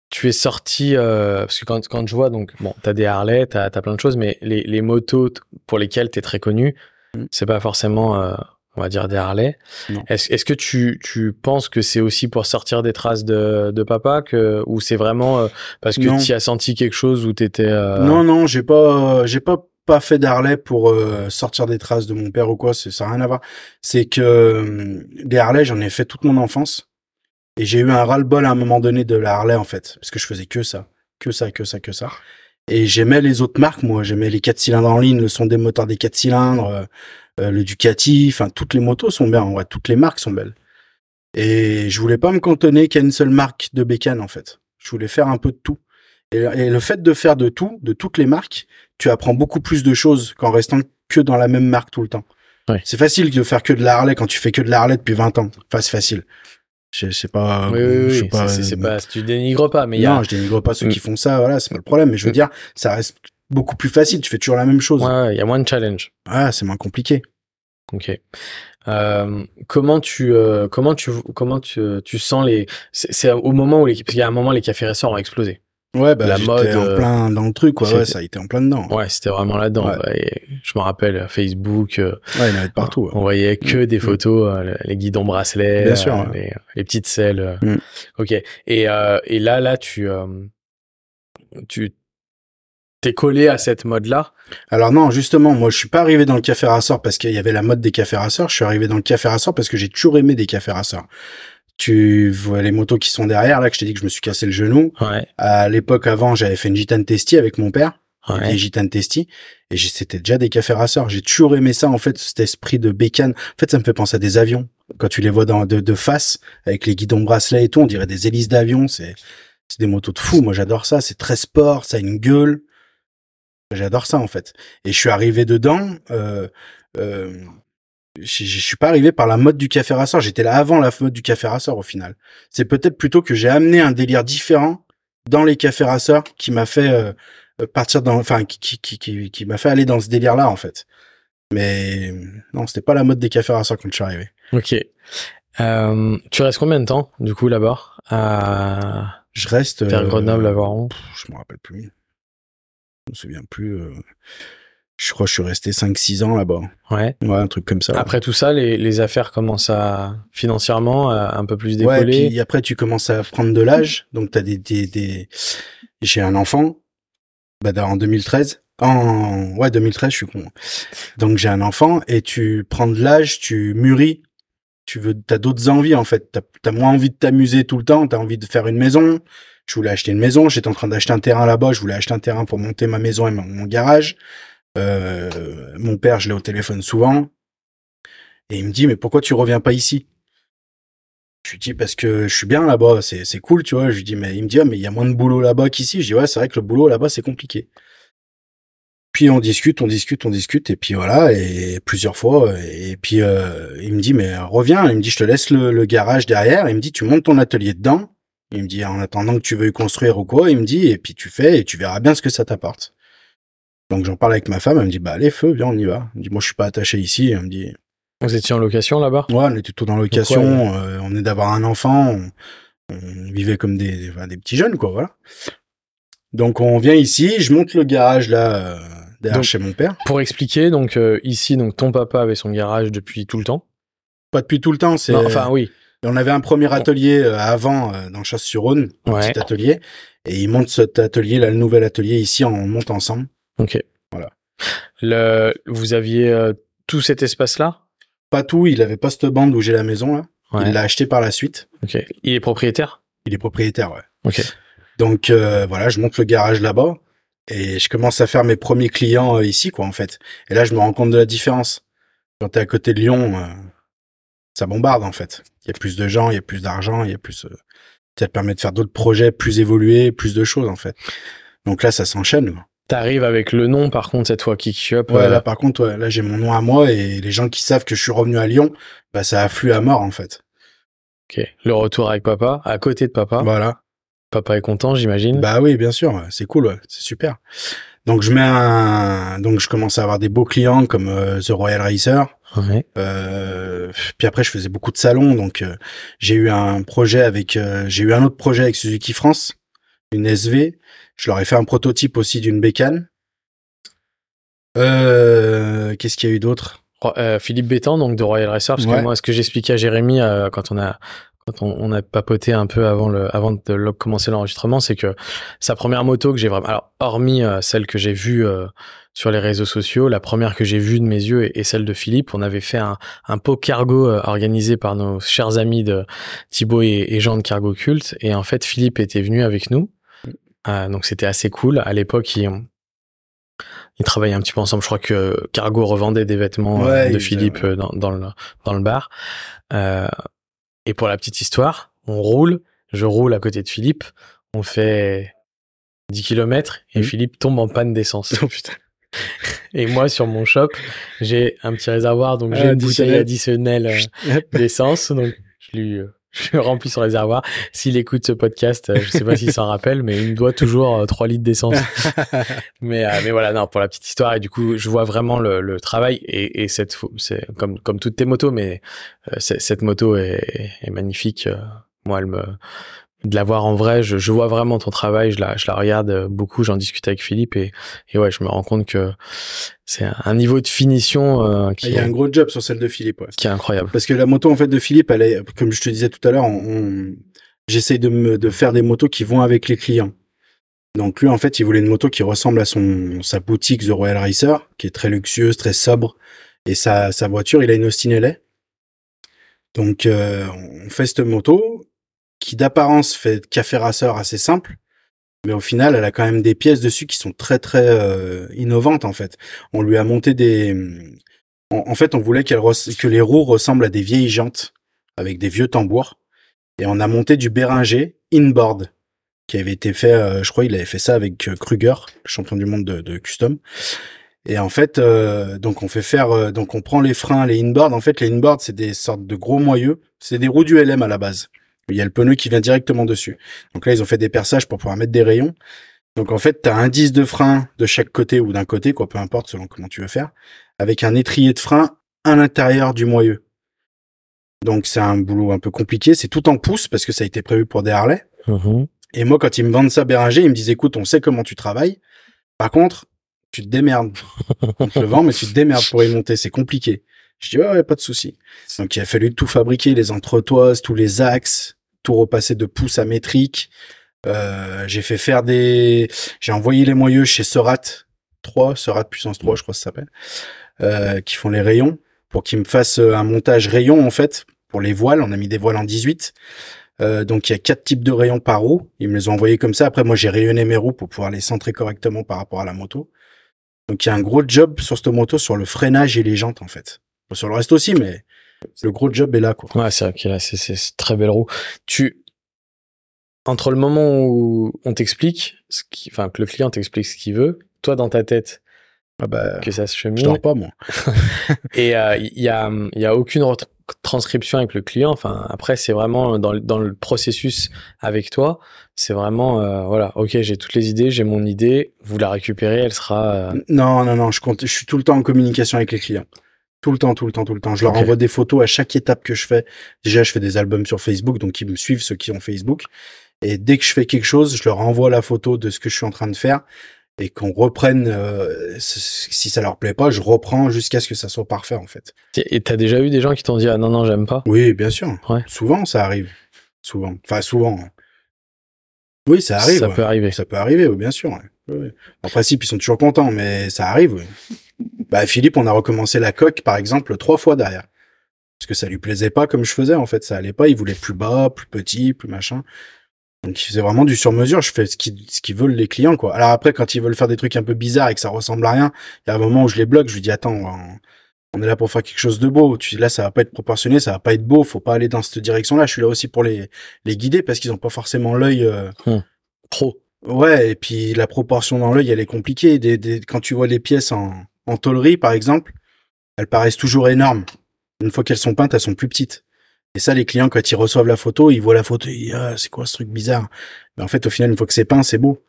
tu es sorti euh, parce que quand, quand je vois donc bon, t'as des Harley, t'as as plein de choses, mais les, les motos pour lesquelles t'es très connu, mm. c'est pas forcément euh, on va dire des Harley. Est-ce est que tu, tu penses que c'est aussi pour sortir des traces de, de papa que ou c'est vraiment euh, parce que tu as senti quelque chose où t'étais euh... Non non, j'ai pas j'ai pas pas fait d'Harley pour euh, sortir des traces de mon père ou quoi, ça n'a rien à voir. C'est que des Harley, j'en ai fait toute mon enfance et j'ai eu un ras-le-bol à un moment donné de la Harley en fait, parce que je faisais que ça, que ça, que ça, que ça. Et j'aimais les autres marques, moi. J'aimais les quatre cylindres en ligne, le son des moteurs des quatre cylindres, euh, le Ducati, enfin toutes les motos sont bien, toutes les marques sont belles. Et je voulais pas me cantonner qu'à une seule marque de bécane en fait. Je voulais faire un peu de tout. Et, le fait de faire de tout, de toutes les marques, tu apprends beaucoup plus de choses qu'en restant que dans la même marque tout le temps. C'est facile de faire que de la Harley quand tu fais que de la Harley depuis 20 ans. Enfin, c'est facile. Je sais pas. Oui, oui, oui. C'est pas, tu dénigres pas, mais non, je dénigre pas ceux mm. qui font ça. Voilà, c'est pas le problème. Mais je veux mm. dire, ça reste beaucoup plus facile. Tu fais toujours la même chose. Ouais, il y a moins de challenge. Ah, c'est moins compliqué. Ok. Euh, comment tu euh, comment tu comment tu, tu sens les c'est au moment où les parce qu'il y a un moment les cafés restaurants ont explosé. Ouais, bah, La mode, en euh, plein dans le truc, quoi. Ouais, ça a été en plein dedans. Ouais, c'était vraiment là-dedans. Ouais. bah, et je me rappelle Facebook, Ouais, il y en avait partout. ouais. on voyait que des Mm. photos, les guidons bracelets, Bien sûr, ouais. les, les petites selles. Mm. Ok. Et euh, et là là tu tu t'es collé à cette mode là. Alors non, justement, moi, je suis pas arrivé dans le café rasseur parce qu'il y avait la mode des cafés rasseurs. Je suis arrivé dans le café rasseur parce que j'ai toujours aimé des cafés rasseurs. Tu vois les motos qui sont derrière, là, que je t'ai dit que je me suis cassé le genou. Ouais. À l'époque, avant, j'avais fait une gitane testi avec mon père. Ouais. des gitanes testi et c'était déjà des cafés rasseurs j'ai toujours aimé ça en fait cet esprit de bécane en fait ça me fait penser à des avions quand tu les vois dans, de, de face avec les guidons bracelets et tout on dirait des hélices d'avion c'est c'est des motos de fou moi j'adore ça c'est très sport ça a une gueule j'adore ça en fait. Et je suis arrivé dedans euh, euh, je je suis pas arrivé par la mode du café rasseur. J'étais là avant la mode du café rasseur au final. C'est peut-être plutôt que j'ai amené un délire différent dans les cafés rasseurs qui m'a fait euh, euh, partir dans enfin qui qui qui m'a fait aller dans ce délire là en fait. Mais non c'était pas la mode des cafés rasseurs quand je suis arrivé. Ok. Euh, tu restes combien de temps du coup là-bas à je reste vers euh, Grenoble, à Voiron pff, je me rappelle plus je me souviens plus euh, je crois que je suis resté 5 6 ans là-bas Ouais. ouais un truc comme ça Après tout ça, les, les affaires commencent à financièrement à un peu plus Ouais, décoller. puis après tu commences à prendre de l'âge, donc t'as des des des. J'ai un enfant, bah en 2013, en ouais 2013, je suis con. Donc j'ai un enfant et tu prends de l'âge, tu mûris, tu veux, t'as d'autres envies en fait. T'as as moins envie de t'amuser tout le temps, t'as envie de faire une maison. Je voulais acheter une maison, j'étais en train d'acheter un terrain là-bas, je voulais acheter un terrain pour monter ma maison et mon, garage. Euh, mon père, je l'ai au téléphone souvent. Et il me dit, mais pourquoi tu reviens pas ici? Je lui dis parce que je suis bien là-bas, c'est cool, tu vois. Je lui dis mais il me dit ah, mais il y a moins de boulot là-bas qu'ici. Je dis ouais, c'est vrai que le boulot là-bas c'est compliqué. Puis on discute, on discute, on discute et puis voilà et plusieurs fois et puis euh, il me dit mais reviens, il me dit je te laisse le garage derrière, il me dit tu montes ton atelier dedans. Il me dit en attendant que tu veuilles construire ou quoi, il me dit et puis tu fais et tu verras bien ce que ça t'apporte. Donc j'en parle avec ma femme, elle me dit bah allez feu, viens on y va. Elle me dit moi je suis pas attaché ici, elle me dit Vous étiez en location là-bas? Ouais, on était tout dans la location. euh, on est d'avoir un enfant. On, on vivait comme des, des, petits jeunes, quoi. Voilà. Donc on vient ici. Je monte le garage là euh, derrière Donc- chez mon père. Pour expliquer, donc euh, ici, donc ton papa avait son garage depuis tout le temps? Pas depuis tout le temps. C'est. Enfin oui. On avait un premier atelier euh, avant euh, dans Chasse-sur-Rhône, un Ouais. petit atelier. Et il monte cet atelier là, le nouvel atelier ici. On monte ensemble. Ok. Voilà. Le, vous aviez euh, tout cet espace-là? Pas tout. Il avait pas cette bande où j'ai la maison là. Ouais. Il l'a acheté par la suite. Ok. Il est propriétaire? Il est propriétaire, ouais. Ok. Donc euh, voilà, je monte le garage là-bas et je commence à faire mes premiers clients euh, ici, quoi, en fait. Et là, je me rends compte de la différence. Quand t'es à côté de Lyon, ça bombarde, en fait. Il y a plus de gens, il y a plus d'argent, il y a plus. euh, ça te permet de faire d'autres projets plus évolués, plus de choses, en fait. Donc là, ça s'enchaîne. T'arrives avec le nom, par contre, cette fois, Kick Shop. Ouais, euh, là, par contre, ouais, là, j'ai mon nom à moi et les gens qui savent que je suis revenu à Lyon, bah, ça afflue à mort, en fait. ok. Le retour avec papa, à côté de papa. Voilà. Papa est content, j'imagine. Bah oui, bien sûr, c'est cool, ouais, c'est super. Donc je mets un, donc je commence à avoir des beaux clients comme euh, The Royal Racer. Ouais. Euh, puis après, je faisais beaucoup de salons, donc euh, j'ai eu un projet avec, euh, j'ai eu un autre projet avec Suzuki France, une SV. Je leur ai fait un prototype aussi d'une bécane. Euh, Qu'est-ce qu'il y a eu d'autre? Euh, Philippe Bétan, donc de Royal Racer, parce que moi, ce que j'expliquais à Jérémy euh, quand on a quand on, on a papoté un peu avant le avant de le- commencer l'enregistrement, c'est que sa première moto que j'ai vraiment, alors hormis euh, celle que j'ai vue euh, sur les réseaux sociaux, la première que j'ai vue de mes yeux est, est celle de Philippe. On avait fait un, un pot cargo euh, organisé par nos chers amis de Thibaut et, et Jean de Cargo Cult, et en fait Philippe était venu avec nous, Euh, donc c'était assez cool. À l'époque, ils ils travaillaient un petit peu ensemble. Je crois que Cargo revendait des vêtements euh, Ouais, de il Philippe ouais. dans, dans le dans le bar. Euh, et pour la petite histoire, on roule, je roule à côté de Philippe, on fait 10 km et Mhm. Philippe tombe en panne d'essence. Oh putain. Et moi, sur mon shop, j'ai un petit réservoir, donc j'ai Ah, une bouteille additionnel. additionnelle euh, d'essence. Donc, je lui, euh, je remplis son réservoir. S'il écoute ce podcast, euh, je sais pas s'il s'en rappelle, mais il me doit toujours 3 litres d'essence. mais, mais voilà, non, pour la petite histoire. Et du coup, je vois vraiment le, le travail et, et cette, c'est comme, comme toutes tes motos, mais cette moto est, est magnifique. Moi, elle me, de la voir en vrai, je, je, vois vraiment ton travail, je la, je la regarde beaucoup, j'en discute avec Philippe et, et ouais, je me rends compte que c'est un niveau de finition euh, qui il y a un gros job sur celle de Philippe, ouais. qui est incroyable. Parce que la moto en fait de Philippe, elle est, comme je te disais tout à l'heure, on, j'essaie de me de faire des motos qui vont avec les clients. Donc lui en fait, il voulait une moto qui ressemble à son sa boutique The Royal Racer, qui est très luxueuse, très sobre, et sa sa voiture, il a une Austin LA. Donc euh, on fait cette moto qui d'apparence fait café racer assez simple, mais au final, elle a quand même des pièces dessus qui sont très très euh, innovantes en fait. On lui a monté des, en, fait, on voulait que les roues ressemblent à des vieilles jantes avec des vieux tambours, et on a monté du Béringer inboard qui avait été fait, euh, je crois, il avait fait ça avec euh, Kruger, champion du monde de, custom. Et en fait, donc on fait faire, donc on prend les freins, les inboard. En fait, les inboard, c'est des sortes de gros moyeux. C'est des roues du LM à la base. Il y a le pneu qui vient directement dessus. Donc là, ils ont fait des perçages pour pouvoir mettre des rayons. Donc en fait, tu as un disque de frein de chaque côté ou d'un côté, quoi, peu importe selon comment tu veux faire, avec un étrier de frein à l'intérieur du moyeu. Donc c'est un boulot un peu compliqué. C'est tout en pouce parce que ça a été prévu pour des Harley. Mm-hmm. Et moi, quand ils me vendent ça Béranger, ils me disent écoute, on sait comment tu travailles. Par contre, tu te démerdes. on te le vend, mais tu te démerdes pour y monter. C'est compliqué. Je dis ouais, pas de souci. Donc il a fallu tout fabriquer, les entretoises, tous les axes, tout repasser de pouces à métrique. Euh, j'ai fait faire des, j'ai envoyé les moyeux chez Serat 3, Serat puissance 3, je crois que ça s'appelle, euh, qui font les rayons pour qu'ils me fassent un montage rayon en fait pour les voiles. On a mis des voiles en 18. Euh, donc il y a quatre types de rayons par roue. Ils me les ont envoyés comme ça. Après moi j'ai rayonné mes roues pour pouvoir les centrer correctement par rapport à la moto. Donc il y a un gros job sur cette moto sur le freinage et les jantes en fait. sur le reste aussi, mais le gros job est là, quoi. Ouais, c'est vrai là, c'est très belle roue. Tu, entre le moment où on t'explique, ce qui, enfin, que le client t'explique ce qu'il veut, toi, dans ta tête, ah bah, que ça se chemine. Je dors pas, moi. et il euh, y a, il y a aucune transcription avec le client. Enfin, après, c'est vraiment dans, dans le processus avec toi. C'est vraiment, euh, voilà, ok, j'ai toutes les idées, j'ai mon idée. Vous la récupérez, elle sera. Euh, non, non, non. Je compte. Je suis tout le temps en communication avec les clients. Tout le temps, tout le temps, tout le temps. Je leur envoie des photos à chaque étape que je fais. Déjà, je fais des albums sur Facebook, donc ils me suivent, ceux qui ont Facebook. Et dès que je fais quelque chose, je leur envoie la photo de ce que je suis en train de faire et qu'on reprenne. Euh, si ça leur plaît pas, je reprends jusqu'à ce que ça soit parfait, en fait. Et t'as déjà eu des gens qui t'ont dit ah non non j'aime pas? Oui, bien sûr. Ouais. Souvent, ça arrive. Souvent. Enfin, souvent. Oui, ça arrive. Ça peut arriver. Ça peut arriver, oui, bien sûr. En principe, ils sont toujours contents, mais ça arrive. Oui. Bah, Philippe, on a recommencé la coque, par exemple, trois fois derrière. Parce que ça lui plaisait pas comme je faisais, en fait. Ça allait pas. Il voulait plus bas, plus petit, plus machin. Donc, il faisait vraiment du sur-mesure. Je fais ce qu'ils, ce qu'ils veulent les clients, quoi. Alors après, quand ils veulent faire des trucs un peu bizarres et que ça ressemble à rien, il y a un moment où je les bloque. Je lui dis, attends, on, est là pour faire quelque chose de beau. Tu, là, ça va pas être proportionné, ça va pas être beau. Faut pas aller dans cette direction-là. Je suis là aussi pour les, les guider parce qu'ils ont pas forcément l'œil, euh, hum. trop. Ouais, et puis la proportion dans l'œil, elle est compliquée. Des, des, quand tu vois les pièces en, en tôlerie, par exemple, elles paraissent toujours énormes. Une fois qu'elles sont peintes, elles sont plus petites. Et ça, les clients, quand ils reçoivent la photo, ils voient la photo, ils disent, ah, c'est quoi ce truc bizarre? Mais en fait, au final, une fois que c'est peint, c'est beau.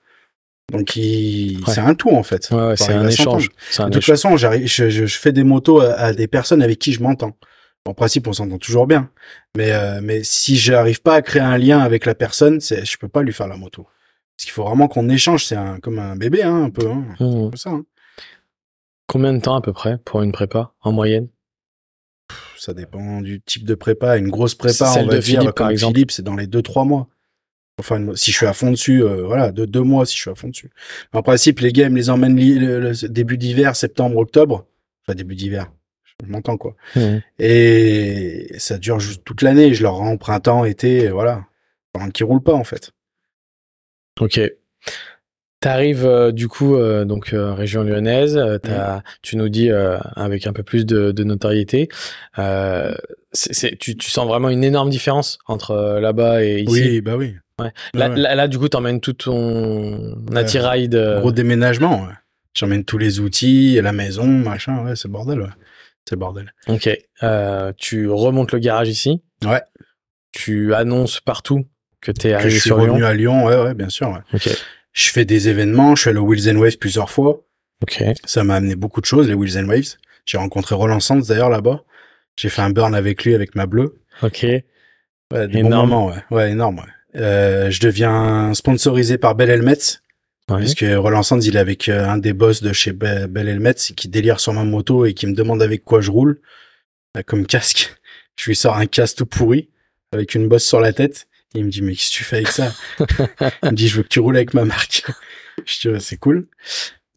Donc, c'est un tout, en fait. Ouais, c'est un échange. de toute façon, je, je, fais des motos à, des personnes avec qui je m'entends. En principe, on s'entend toujours bien. Mais, euh, mais si j'arrive pas à créer un lien avec la personne, je peux pas lui faire la moto. Parce qu'il faut vraiment qu'on échange. C'est un, comme un bébé, hein, un peu. Hein. Mmh. ça, hein. Combien de temps à peu près pour une prépa en moyenne? Ça dépend du type de prépa. Une grosse prépa, on va dire, Philippe, comme Philippe, c'est dans les 2-3 mois. Enfin, si je suis à fond dessus, euh, voilà, de deux mois si je suis à fond dessus. En principe, les games les emmènent le, début d'hiver, septembre, octobre. Enfin, début d'hiver. Je m'entends, quoi. Mmh. Et ça dure juste toute l'année. Je leur rends printemps, été, voilà. Pendant qu'ils roulent pas, en fait. Ok. T'arrives euh, du coup euh, donc euh, région lyonnaise, as, tu nous dis avec un peu plus de, de notoriété, tu, tu sens vraiment une énorme différence entre là-bas et ici? Oui, bah oui. Ouais. Là, là, du coup, t'emmènes tout ton attirail de gros déménagement. Ouais. J'emmène tous les outils, la maison, machin. Ouais, c'est bordel. C'est bordel. Ok. tu remontes le garage ici? Ouais. tu annonces partout que tu es Que arrivé je suis sur revenu Lyon. à Lyon, ouais, ouais, bien sûr. Ok. Je fais des événements, je suis allé au Wheels and Waves plusieurs fois. Ok. Ça m'a amené beaucoup de choses, les Wheels and Waves. J'ai rencontré Roland Sands d'ailleurs là-bas. J'ai fait un burn avec lui, avec ma bleue. Ok. Ouais, Énorme. moments, ouais. Ouais, énorme, ouais. Euh, je deviens sponsorisé par Bell Helmets, Ouais. puisque Roland Sands, il est avec euh, un des boss de chez Be- Bell Helmets qui délire sur ma moto et qui me demande avec quoi je roule, euh, comme casque. Je lui sors un casque tout pourri, avec une bosse sur la tête. Et il me dit, mais qu'est-ce que tu fais avec ça? il me dit, je veux que tu roules avec ma marque. je dis, Ouais, c'est cool.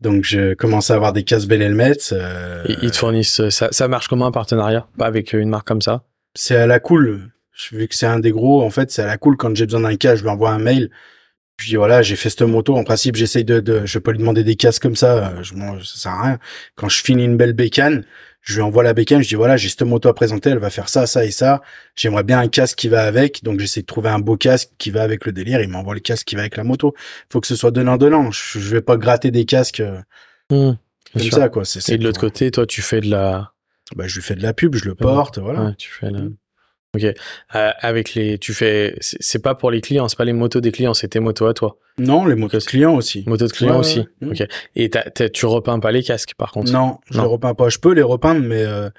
Donc, je commence à avoir des casques Bell Helmets. euh, Ils, te fournissent, euh, ça, ça marche comme un partenariat, pas avec euh, une marque comme ça? c'est à la cool. Vu que c'est un des gros, en fait, c'est à la cool. Quand j'ai besoin d'un casque, je lui envoie un mail. Je dis voilà, j'ai fait cette moto. En principe, j'essaye de, de, je vais pas lui demander des casques comme ça. euh, Je, m'en- ça sert à rien. Quand je finis une belle bécane, je lui envoie la bécane. Je dis voilà, j'ai cette moto à présenter. Elle va faire ça, ça et ça. J'aimerais bien un casque qui va avec. Donc, j'essaie de trouver un beau casque qui va avec le délire. Il m'envoie le casque qui va avec la moto. Faut que ce soit donnant donnant. Je, je vais pas gratter des casques euh, Bien comme sûr. ça, quoi. Et de l'autre côté, toi, tu fais de la. bah, je lui fais de la pub, je le porte, voilà. Ouais, tu fais la- Mm. Ok. Euh, avec les, tu fais, c'est pas pour les clients, c'est pas les motos des clients, c'est tes motos à toi. Non, les motos de clients aussi. Motos de clients Ouais, aussi. ouais. Ok. Et t'as- tu repeins pas les casques, par contre? Non, je Non. les repeins pas. Je peux les repeindre, mais euh,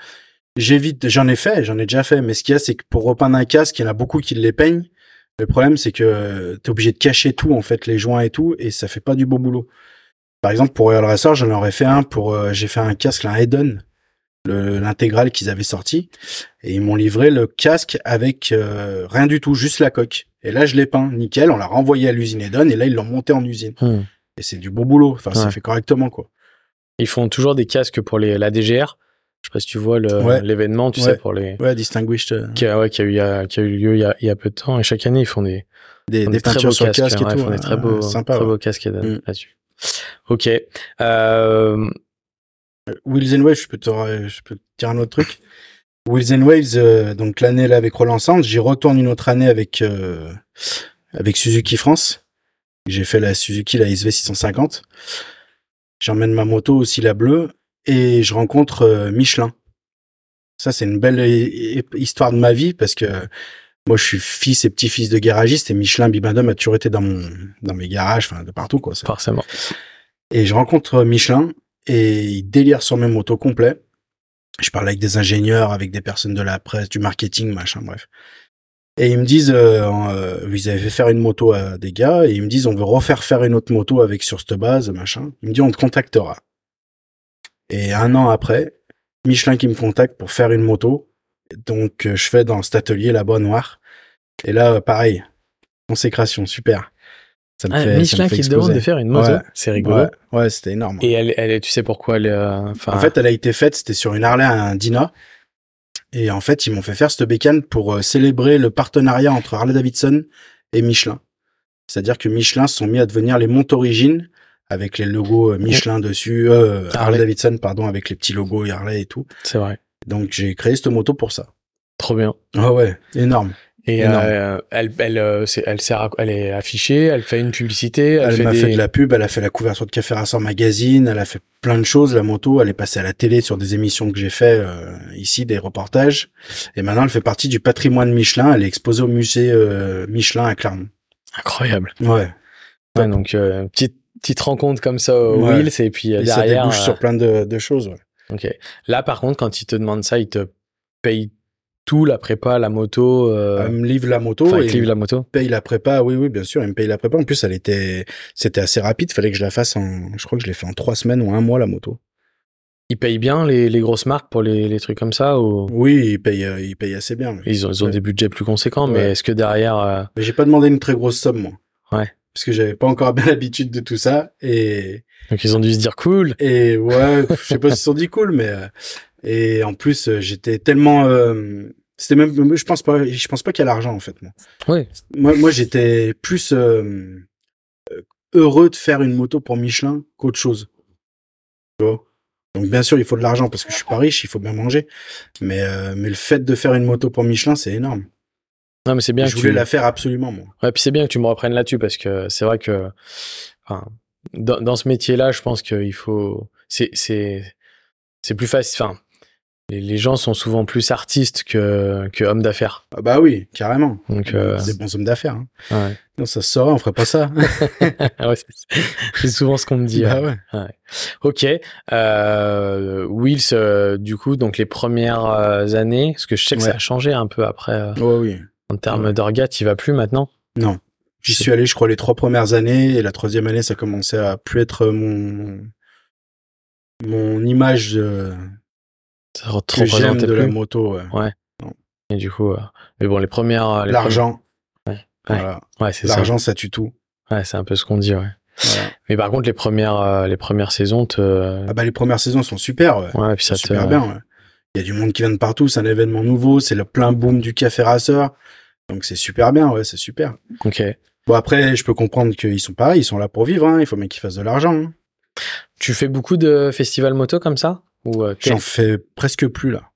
j'évite. J'en ai fait, j'en ai déjà fait. Mais ce qu'il y a, c'est que pour repeindre un casque, il y en a beaucoup qui les peignent. Le problème, c'est que t'es obligé de cacher tout, en fait, les joints et tout, et ça fait pas du beau boulot. Par exemple, pour Royal Racer, j'en aurais fait un pour. euh, J'ai fait un casque, un Eden, l'intégrale qu'ils avaient sorti, et ils m'ont livré le casque avec euh, rien du tout, juste la coque. Et là, je l'ai peint, nickel. On l'a renvoyé à l'usine Eden, et là, ils l'ont monté en usine. Hmm. Et c'est du beau boulot. Enfin, c'est Ouais. fait correctement, quoi. Ils font toujours des casques pour les, la DGR. Je sais pas si tu vois Ouais. l'événement, tu Ouais. sais, pour les, Ouais, distinguished. euh, qui a, ouais, qui a eu, a, qui a eu lieu il y a, il y a peu de temps. Et chaque année, ils font des, des, font des très beaux sur casques. casque et tout. ils font des très beaux, sympa. très beaux casques là- Mm. là-dessus. Ok. Euh, Wheels and Waves, je peux te, je peux te dire un autre truc. Wheels and Waves, euh, donc l'année là avec Roland Sands, j'y retourne une autre année avec euh, avec Suzuki France. J'ai fait la Suzuki la SV 650. J'emmène ma moto aussi la bleue et je rencontre euh, Michelin. Ça c'est une belle hi- hi- histoire de ma vie parce que moi je suis fils et petit-fils de garagiste et Michelin Bibendum a toujours été dans mon dans mes garages, enfin de partout quoi. Forcément. et je rencontre Michelin et il délire sur mes motos complets. Je parle avec des ingénieurs, avec des personnes de la presse, du marketing, machin, bref. Et ils me disent, euh, euh, ils avaient fait faire une moto à des gars, et ils me disent, on veut refaire faire une autre moto avec sur cette base, machin. Il me dit, on te contactera. Et un an après, Michelin qui me contacte pour faire une moto. Donc, euh, je fais dans cet atelier là-bas noir. Et là, euh, pareil, consécration, super. Ça me Ah, fait- ça me Michelin fait qui te demande de faire une moto. Ouais. C'est rigolo. Ouais, ouais c'était énorme. Et elle, elle, tu sais pourquoi elle, euh, En fait, elle a été faite, c'était sur une Harley, un Dina. Et en fait, ils m'ont fait faire cette bécane pour euh, célébrer le partenariat entre Harley Davidson et Michelin. C'est-à-dire que Michelin se sont mis à devenir les montes origines avec les logos euh, Michelin dessus, euh, Harley. Harley. Davidson, pardon, avec les petits logos Harley et tout. c'est vrai. Donc, j'ai créé cette moto pour ça. Trop bien. Ah ouais, énorme. Et euh, elle, elle, euh, c'est- elle, sert à- elle est affichée, elle fait une publicité, elle, m'a des. fait de la pub, elle a fait la couverture de Café Racer Magazine, elle a fait plein de choses, la moto, elle est passée à la télé sur des émissions que j'ai fait euh, ici, des reportages. Et maintenant, elle fait partie du patrimoine Michelin, elle est exposée au musée euh, Michelin à Clermont. Incroyable. Ouais. Ouais, donc euh, petite petite rencontre comme ça au Ouais. Wheels et puis euh, Et ça derrière. débouche euh, sur plein de, de choses. Ouais. Ok. Là, par contre, quand ils te demandent ça, ils te payent tout, la prépa, la moto. Euh... Elle me livre la moto Enfin, et ils livrent la moto. me paye la prépa. Oui, oui, bien sûr, elle me paye la prépa. En plus, elle était, c'était assez rapide. Fallait que je la fasse en, je crois que je l'ai fait en trois semaines ou un mois la moto. Ils payent bien les, les grosses marques pour les, les trucs comme ça ou? Oui, il paye, euh, il paye assez bien. ils ont, ils des budgets plus conséquents, mais est-ce que derrière. euh, j'ai pas demandé une très grosse somme, moi. Ouais. Parce que j'avais pas encore bien l'habitude de tout ça. Et, Donc ils ont dû se dire cool. et ouais, je sais pas si ils se sont dit cool, mais, euh, et en plus, euh, j'étais tellement, euh, c'était même, je pense pas, je pense pas qu'il y a l'argent, en fait, moi. Oui. Moi, moi, j'étais plus, euh, euh, heureux de faire une moto pour Michelin qu'autre chose. Tu vois? Donc, bien sûr, il faut de l'argent parce que je suis pas riche, il faut bien manger. Mais, euh, mais le fait de faire une moto pour Michelin, c'est énorme. Non, mais c'est bien je que voulais tu... la faire absolument, moi. Ouais, puis c'est bien que tu me reprennes là-dessus parce que c'est vrai que enfin, dans, dans ce métier-là, je pense qu'il faut c'est c'est c'est plus facile. Enfin, les, les gens sont souvent plus artistes que, que hommes d'affaires. Ah bah oui, carrément. Donc, euh, Des bons hommes d'affaires. Hein. ouais. Non, ça se saurait, on ferait pas ça. Ouais, c'est- souvent ce qu'on me dit. bah ouais. ouais. Ok. Euh, Wills, euh, du coup, donc les premières euh, années, parce que je sais que ça a changé un peu après euh, oui. en termes d'orgas, tu vas plus maintenant? Non. J'y suis allé, je crois, les trois premières années, et la troisième année, ça commençait à plus être mon, mon image de, que j'aime de la plus. moto. ouais. Et du coup, euh, mais bon, les premières, euh, L'argent. Ouais. Voilà. ouais, c'est ça. L'argent, ça tue tout. Ouais, c'est un peu ce qu'on dit, ouais. Voilà. Mais par contre, les premières, euh, les premières saisons te, Ah bah, les premières saisons sont super, ouais. ouais, puis ça te, super bien, ouais. Il y a du monde qui vient de partout, c'est un événement nouveau, c'est le plein boom du café rasseur. Donc c'est super bien, ouais, c'est super. ok. Bon après, je peux comprendre qu'ils sont pareils, ils sont là pour vivre, hein. il faut bien qu'ils fassent de l'argent. hein. Tu fais beaucoup de festivals moto comme ça? Ou euh, J'en fais presque plus là.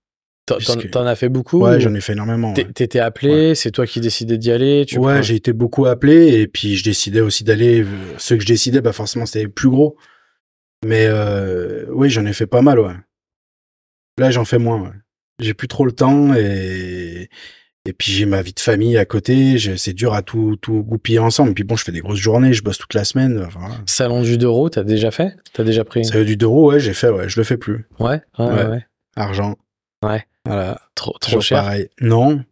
t'en, puisque- as fait beaucoup Ouais, ou j'en ai fait énormément. ouais. T'étais appelé, c'est toi qui décidais d'y aller. Tu ouais, prends- j'ai été beaucoup appelé et puis je décidais aussi d'aller. euh, Ceux que je décidais, bah forcément c'était plus gros. Mais euh, oui, j'en ai fait pas mal, ouais. Là, j'en fais moins. Ouais. J'ai plus trop le temps et et puis j'ai ma vie de famille à côté. C'est dur à tout tout goupiller ensemble. Puis bon, je fais des grosses journées, je bosse toute la semaine. Enfin. Salon du d'euros, t'as déjà fait? T'as déjà pris Ça du d'euros, ouais, j'ai fait, ouais, je le fais plus. Ouais, ouais, ouais. Argent. Ouais. Voilà. Trop, trop Toujours cher. pareil. Non.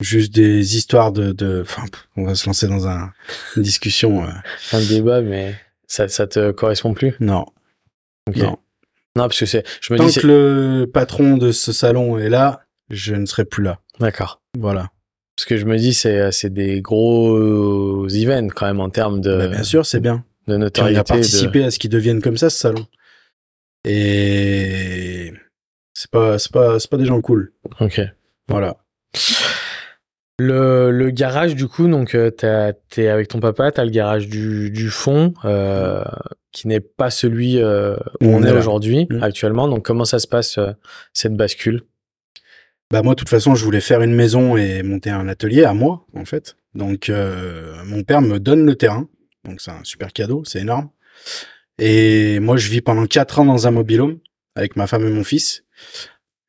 Juste des histoires de, de, enfin, on va se lancer dans un, une discussion. euh, Un débat, mais ça, ça te correspond plus? Non. Non. Non, parce que c'est. Je me Tant dis. c'est- que le patron de ce salon est là, je ne serai plus là. D'accord. Voilà. Parce que je me dis, c'est, c'est des gros events quand même en termes de, Bah, bien sûr, c'est bien. de Puis on notoriété. a de- participé à ce qui devienne comme ça, ce salon. Et c'est pas, c'est pas, c'est pas des gens cool. Ok. Voilà. Le, le garage, du coup, donc euh, t'as- t'es avec ton papa, t'as le garage du, du fond, euh, qui n'est pas celui euh, où on, on est aujourd'hui, Mm. actuellement. Donc comment ça se passe euh, cette bascule? Bah moi, de toute façon, je voulais faire une maison et monter un atelier à moi, en fait. Donc, euh, mon père me donne le terrain. Donc, c'est un super cadeau, c'est énorme. Et moi, je vis pendant quatre ans dans un mobilhome avec ma femme et mon fils.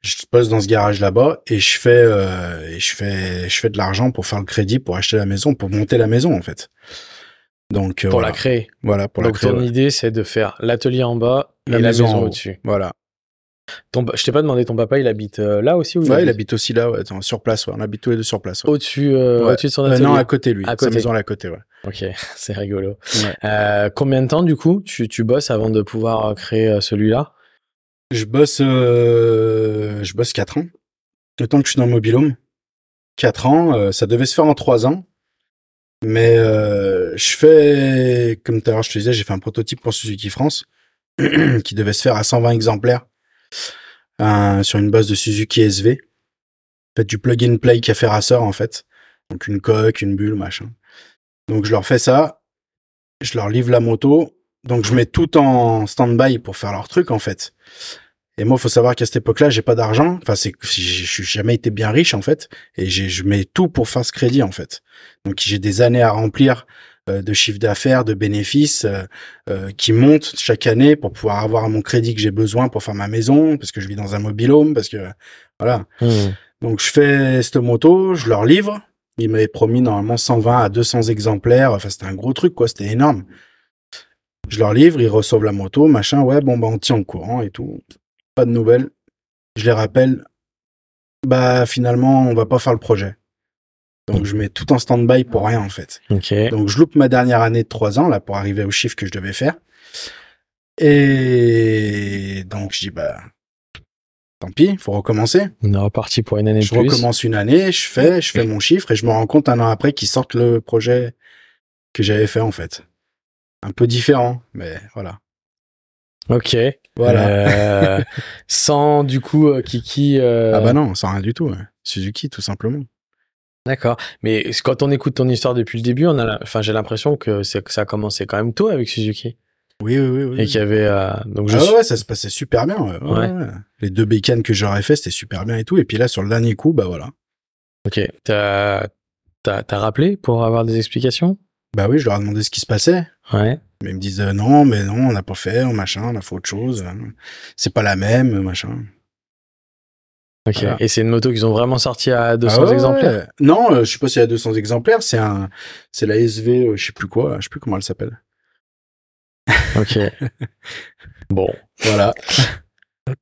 Je bosse dans ce garage là-bas et je fais, euh, et je fais, je fais de l'argent pour faire le crédit, pour acheter la maison, pour monter la maison, en fait. Donc, euh, pour voilà. la créer Voilà, pour Donc la créer. ton ouais. idée, c'est de faire l'atelier en bas et La la maison maison, en haut. au-dessus. Voilà. Ton, je t'ai pas demandé, ton papa, il habite euh, là aussi ou Ouais, il habite? aussi là, ouais, attends, sur place, ouais. On habite tous les deux sur place. ouais. au-dessus, euh, Ouais. au-dessus de son Euh, atelier? non, à côté, lui. À Sa côté. maison, elle est à côté, ouais. Ok, c'est rigolo. Ouais. Euh, combien de temps, du coup, tu, tu bosses avant de pouvoir euh, créer euh, celui-là? Je bosse, euh, je bosse 4 ans. Le temps que je suis dans le mobilhome. 4 ans, euh, ça devait se faire en 3 ans. Mais euh, je fais, comme tout à l'heure je te disais, j'ai fait un prototype pour Suzuki France qui devait se faire à 120 exemplaires sur une base de Suzuki SV. Fait du plug and play café rasseur en fait. Donc une coque, une bulle, machin. Donc je leur fais ça, je leur livre la moto, donc je mets tout en stand-by pour faire leur truc en fait. Et moi, faut savoir qu'à cette époque-là, j'ai pas d'argent. Enfin, c'est je jamais été bien riche en fait, et je mets tout pour faire ce crédit en fait. Donc j'ai des années à remplir de chiffre d'affaires, de bénéfices euh, euh, qui montent chaque année pour pouvoir avoir mon crédit que j'ai besoin pour faire ma maison, parce que je vis dans un mobilhome, parce que voilà. Hmm. Donc je fais cette moto, je leur livre. Ils m'avaient promis normalement 120 à 200 exemplaires. Enfin, c'était un gros truc, quoi. C'était énorme. Je leur livre, ils reçoivent la moto, machin. Ouais, bon, bah, on tient au courant et tout. Pas de nouvelles. Je les rappelle. Bah, finalement, on va pas faire le projet. Donc, je mets tout en stand-by pour rien, en fait. Donc, je loupe ma dernière année de 3 ans, là, pour arriver au chiffre que je devais faire. Et donc, je dis, bah, tant pis, faut recommencer. On est reparti pour une année Je plus. recommence une année, je fais, je fais mon chiffre et je me rends compte un an après qu'ils sortent le projet que j'avais fait en fait. Un peu différent, mais voilà. Ok. Voilà. Euh, sans du coup euh, Kiki. euh, Ah bah non, sans rien du tout. ouais. Suzuki, tout simplement. D'accord. Mais quand on écoute ton histoire depuis le début, on a, la- enfin, j'ai l'impression que ça a commencé quand même tôt avec Suzuki Oui, oui, oui. oui. et qu'il y avait. euh, donc je Ah suis- ouais, ça se passait super bien. ouais, ouais, Ouais. ouais. Les deux bécanes que j'aurais fait, c'était super bien et tout. Et puis là, sur le dernier coup, bah voilà. Ok. T'as rappelé pour avoir des explications? Bah oui, je leur ai demandé ce qui se passait. Ouais. Mais ils me disent euh, non, mais non, on n'a pas fait, machin, on a fait autre chose. hein. C'est pas la même, machin. Ok. Voilà. Et c'est une moto qu'ils ont vraiment sorti à 200 Ah ouais, exemplaires. Non, euh, je sais pas y a 200 exemplaires. C'est un, c'est la SV, euh, je sais plus quoi, je sais plus comment elle s'appelle. Ok. bon, Voilà.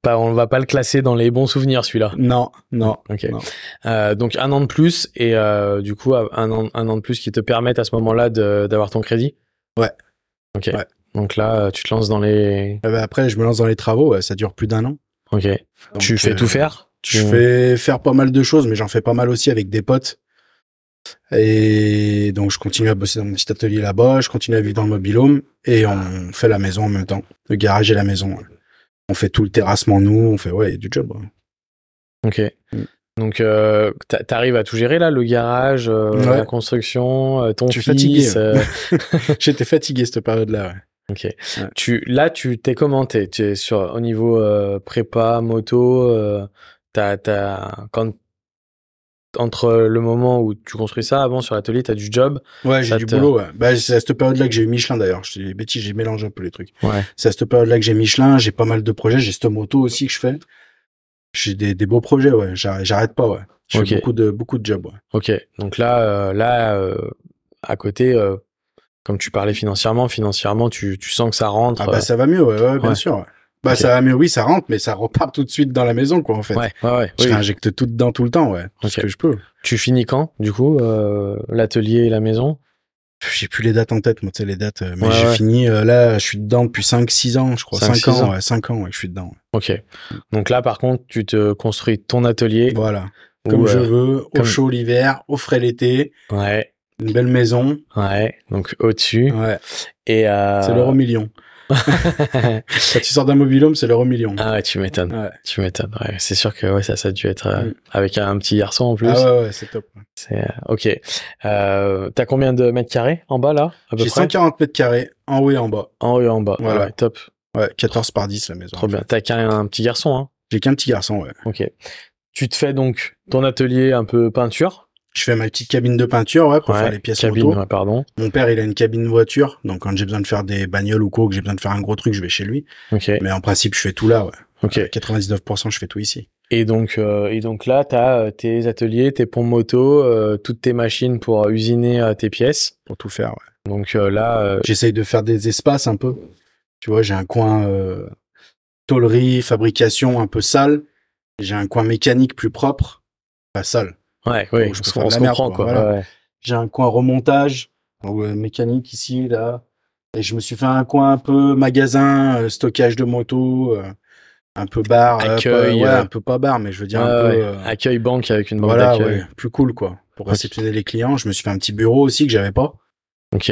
pas, on va pas le classer dans les bons souvenirs celui-là. non, non. Ok. Non. Euh, donc un an de plus et euh, du coup un an, un an de plus qui te permettent à ce moment-là de- d'avoir ton crédit? Ouais. Ok. Ouais. Donc là, euh, tu te lances dans les. Euh, bah, après, je me lance dans les travaux. ouais, ça dure plus d'un an. Ok. Donc, tu fais tout faire? Je Tu- fais faire pas mal de choses, mais j'en fais pas mal aussi avec des potes. Et donc, je continue à bosser dans mon petit atelier là-bas, je continue à vivre dans le mobilhome, et on fait la maison en même temps. Le garage et la maison. On fait tout le terrassement, nous, on fait, ouais, du job. Ok. Mm. Donc, euh, t'a- t'arrives à tout gérer là, le garage, euh, Ouais. la construction, euh, ton suis fils. fatigué, euh, J'étais fatigué cette période-là, ouais. ok. Tu, là, tu t'es commenté. Tu es sur au niveau prépa, moto. Euh, t'as, t'as, quand entre le moment où tu construis ça, avant sur l'atelier, t'as du job. Ouais, j'ai du te- boulot, ouais. Bah, c'est à cette période-là que j'ai eu Michelin, d'ailleurs. Je des bêtises, j'ai mélangé un peu les trucs. Ouais. C'est à cette période-là que j'ai Michelin, j'ai pas mal de projets, j'ai cette moto aussi que je fais. J'ai des, des beaux projets, ouais. J'arrête j'arrête pas, ouais. Je Ok. fais beaucoup de, beaucoup de jobs, ouais. Ok. Donc là, euh, là, euh, à côté, euh, comme tu parlais financièrement, financièrement, tu, tu sens que ça rentre. Ah bah ça va mieux, ouais, ouais, bien sûr. Bah ça mieux, oui, ça rentre, mais ça repart tout de suite dans la maison, quoi, en fait. ouais, ouais, ouais. Je oui. réinjecte tout dedans tout le temps, ouais. Tout ce Ok. que je peux. Tu finis quand, du coup, euh, l'atelier et la maison? J'ai plus les dates en tête, moi, tu sais, les dates. euh, Mais Ouais, j'ai fini, euh, là, je suis dedans depuis 5-6 ans, je crois. Cinq, 5 six ans, ans. ouais, 5 ans, ouais, je suis dedans. Ok. Donc là, par contre, tu te construis ton atelier. Voilà. où, Comme je veux, au chaud l'hiver, au frais l'été, Ouais, une belle maison. ouais. Donc au-dessus. Ouais. Et. C'est l'euro million. Quand tu sors d'un mobilhome, c'est l'euro million. ah ouais, tu m'étonnes. Ouais. Tu m'étonnes. Ouais, c'est sûr que ouais, ça, ça a dû être euh, Mm. avec un petit garçon en plus. Ah ouais, ouais, c'est top. C'est euh, ok. Euh, T'as combien de mètres carrés en bas là J'ai près? 140 mètres carrés, en haut et en bas. En haut et en bas. Voilà. Ah ouais, top. Ouais, 14 par 10 la maison. Trop bien. T'as qu'un un petit garçon, hein? J'ai qu'un petit garçon, ouais. Ok. Tu te fais donc ton atelier un peu peinture? Je fais ma petite cabine de peinture, ouais, pour Ouais, faire les pièces cabine, moto. ouais, pardon. Mon père, il a une cabine voiture, donc quand j'ai besoin de faire des bagnoles ou quoi, que j'ai besoin de faire un gros truc, je vais chez lui. Mais en principe, je fais tout là, ouais. Ok. 99%, je fais tout ici. Et donc, euh, et donc là, tu as tes ateliers, tes pompes moto, euh, toutes tes machines pour usiner euh, tes pièces. Pour tout faire, ouais. Donc euh, là, euh, J'essaye de faire des espaces un peu. Tu vois, j'ai un coin euh, tôlerie, fabrication un peu sale. J'ai un coin mécanique plus propre. Pas sale. Ouais, ouais, je on se comprend quoi, quoi. voilà. ouais, ouais. J'ai un coin remontage, euh, mécanique ici, là. Et je me suis fait un coin un peu magasin, euh, stockage de moto, euh, un peu bar. Accueil, pas- ouais, un peu pas bar, mais je veux dire un peu. Accueil banque avec une banque voilà, d'accueil. plus cool, quoi. Pour réceptionner les clients. Je me suis fait un petit bureau aussi que j'avais pas. Ok.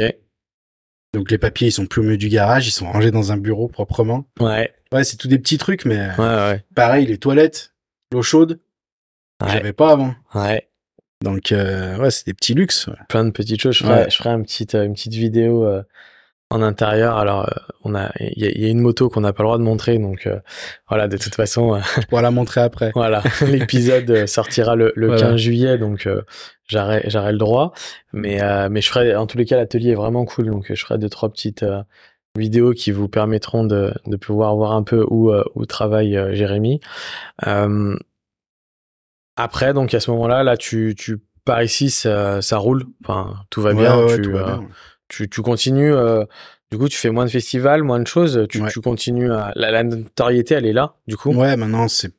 Donc les papiers, ils sont plus au milieu du garage, ils sont rangés dans un bureau proprement. Ouais, Ouais, c'est tout des petits trucs, mais ouais, ouais. pareil, les toilettes, l'eau chaude, Ouais, j'avais pas avant. ouais. Donc, euh, ouais, c'est des petits luxes. ouais. Plein de petites choses. Je ferai, Ouais. je ferai un petit, euh, une petite vidéo euh, en intérieur. Alors, on a, il y, a- il y a une moto qu'on n'a pas le droit de montrer, donc voilà. De toute façon, Je pourrais la montrer après. Voilà, l'épisode sortira le, le Voilà. 15 juillet, donc j'aurai le droit. Mais, mais je ferai, en tous les cas, l'atelier est vraiment cool, donc je ferai deux, trois petites vidéos qui vous permettront de, de pouvoir voir un peu où, où travaille Jérémy. Euh, après, donc à ce moment-là, là, tu, tu pars ici, ça, ça roule, enfin, tout va Ouais, bien, ouais, tu, tout va euh, bien, tu, tu continues. euh, du coup, tu fais moins de festivals, moins de choses. Tu, Ouais. tu continues à. La, la notoriété, elle est là, du coup. Ouais, maintenant, c'est,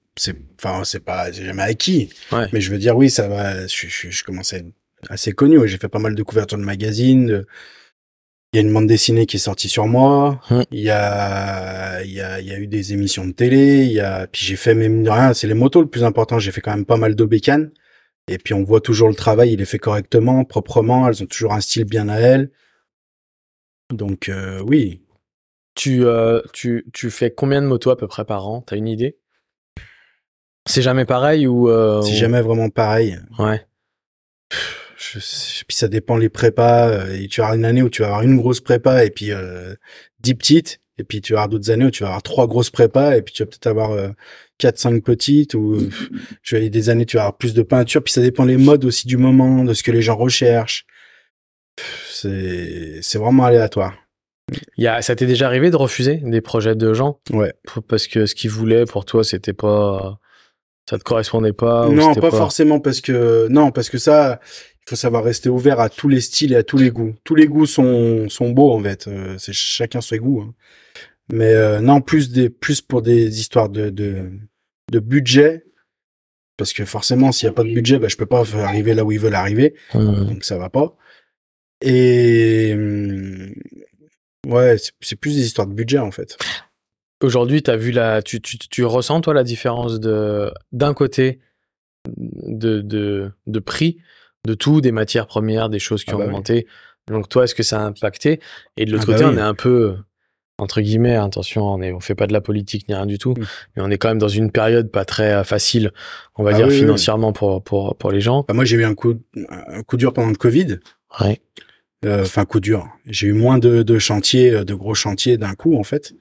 enfin, c'est pas, c'est jamais acquis. Ouais. Mais je veux dire, oui, ça va, je, je, je commence à être assez connu. J'ai fait pas mal de couvertures de magazines. de- Il y a une bande dessinée qui est sortie sur moi. Il y a, il y a, il y a eu des émissions de télé. Il y a, puis j'ai fait même rien. C'est les motos le plus important. J'ai fait quand même pas mal d'obécanes. Et puis on voit toujours le travail. Il est fait correctement, proprement. Elles ont toujours un style bien à elles. Donc, euh, oui. Tu, euh, tu, tu fais combien de motos à peu près par an? T'as une idée? C'est jamais pareil ou euh, C'est ou- jamais vraiment pareil. Ouais. Je puis ça dépend les prépas. euh, Et tu as une année où tu vas avoir une grosse prépa et puis euh, dix petites. Et puis tu vas avoir d'autres années où tu vas avoir trois grosses prépas et puis tu vas peut-être avoir euh, quatre, cinq petites. Ou tu vas des années tu vas avoir plus de peinture. Puis ça dépend les modes aussi du moment, de ce que les gens recherchent. C'est c'est vraiment aléatoire. Il y a, ça t'est déjà arrivé de refuser des projets de gens? Ouais. parce que ce qu'ils voulaient pour toi c'était pas Ça te correspondait pas non, c'était pas, forcément parce que non, parce que ça, faut savoir rester ouvert à tous les styles et à tous les goûts. Tous les goûts sont sont beaux en fait. Euh, c'est chacun ses goûts. hein. Mais euh, non, plus des plus pour des histoires de de, de budget. Parce que forcément, s'il y a pas de budget, bah, je peux pas arriver là où ils veulent arriver. Donc ça va pas. Et hum, ouais, c'est- plus des histoires de budget en fait. Aujourd'hui, t'as vu la, tu, tu, tu ressens toi la différence de d'un côté de, de de prix de tout, des matières premières, des choses qui Ah ont bah oui. augmenté. Donc toi, est-ce que ça a impacté? Et de l'autre Ah bah côté, oui. on est un peu entre guillemets, attention, on est, on fait pas de la politique ni rien du tout, Mm. mais on est quand même dans une période pas très euh, facile, on va Ah dire oui, financièrement pour pour pour les gens. Bah, moi, j'ai eu un coup un coup dur pendant le Covid. Ouais. Euh, Enfin, coup dur. J'ai eu moins de, de chantiers, euh, de gros chantiers d'un coup, en fait.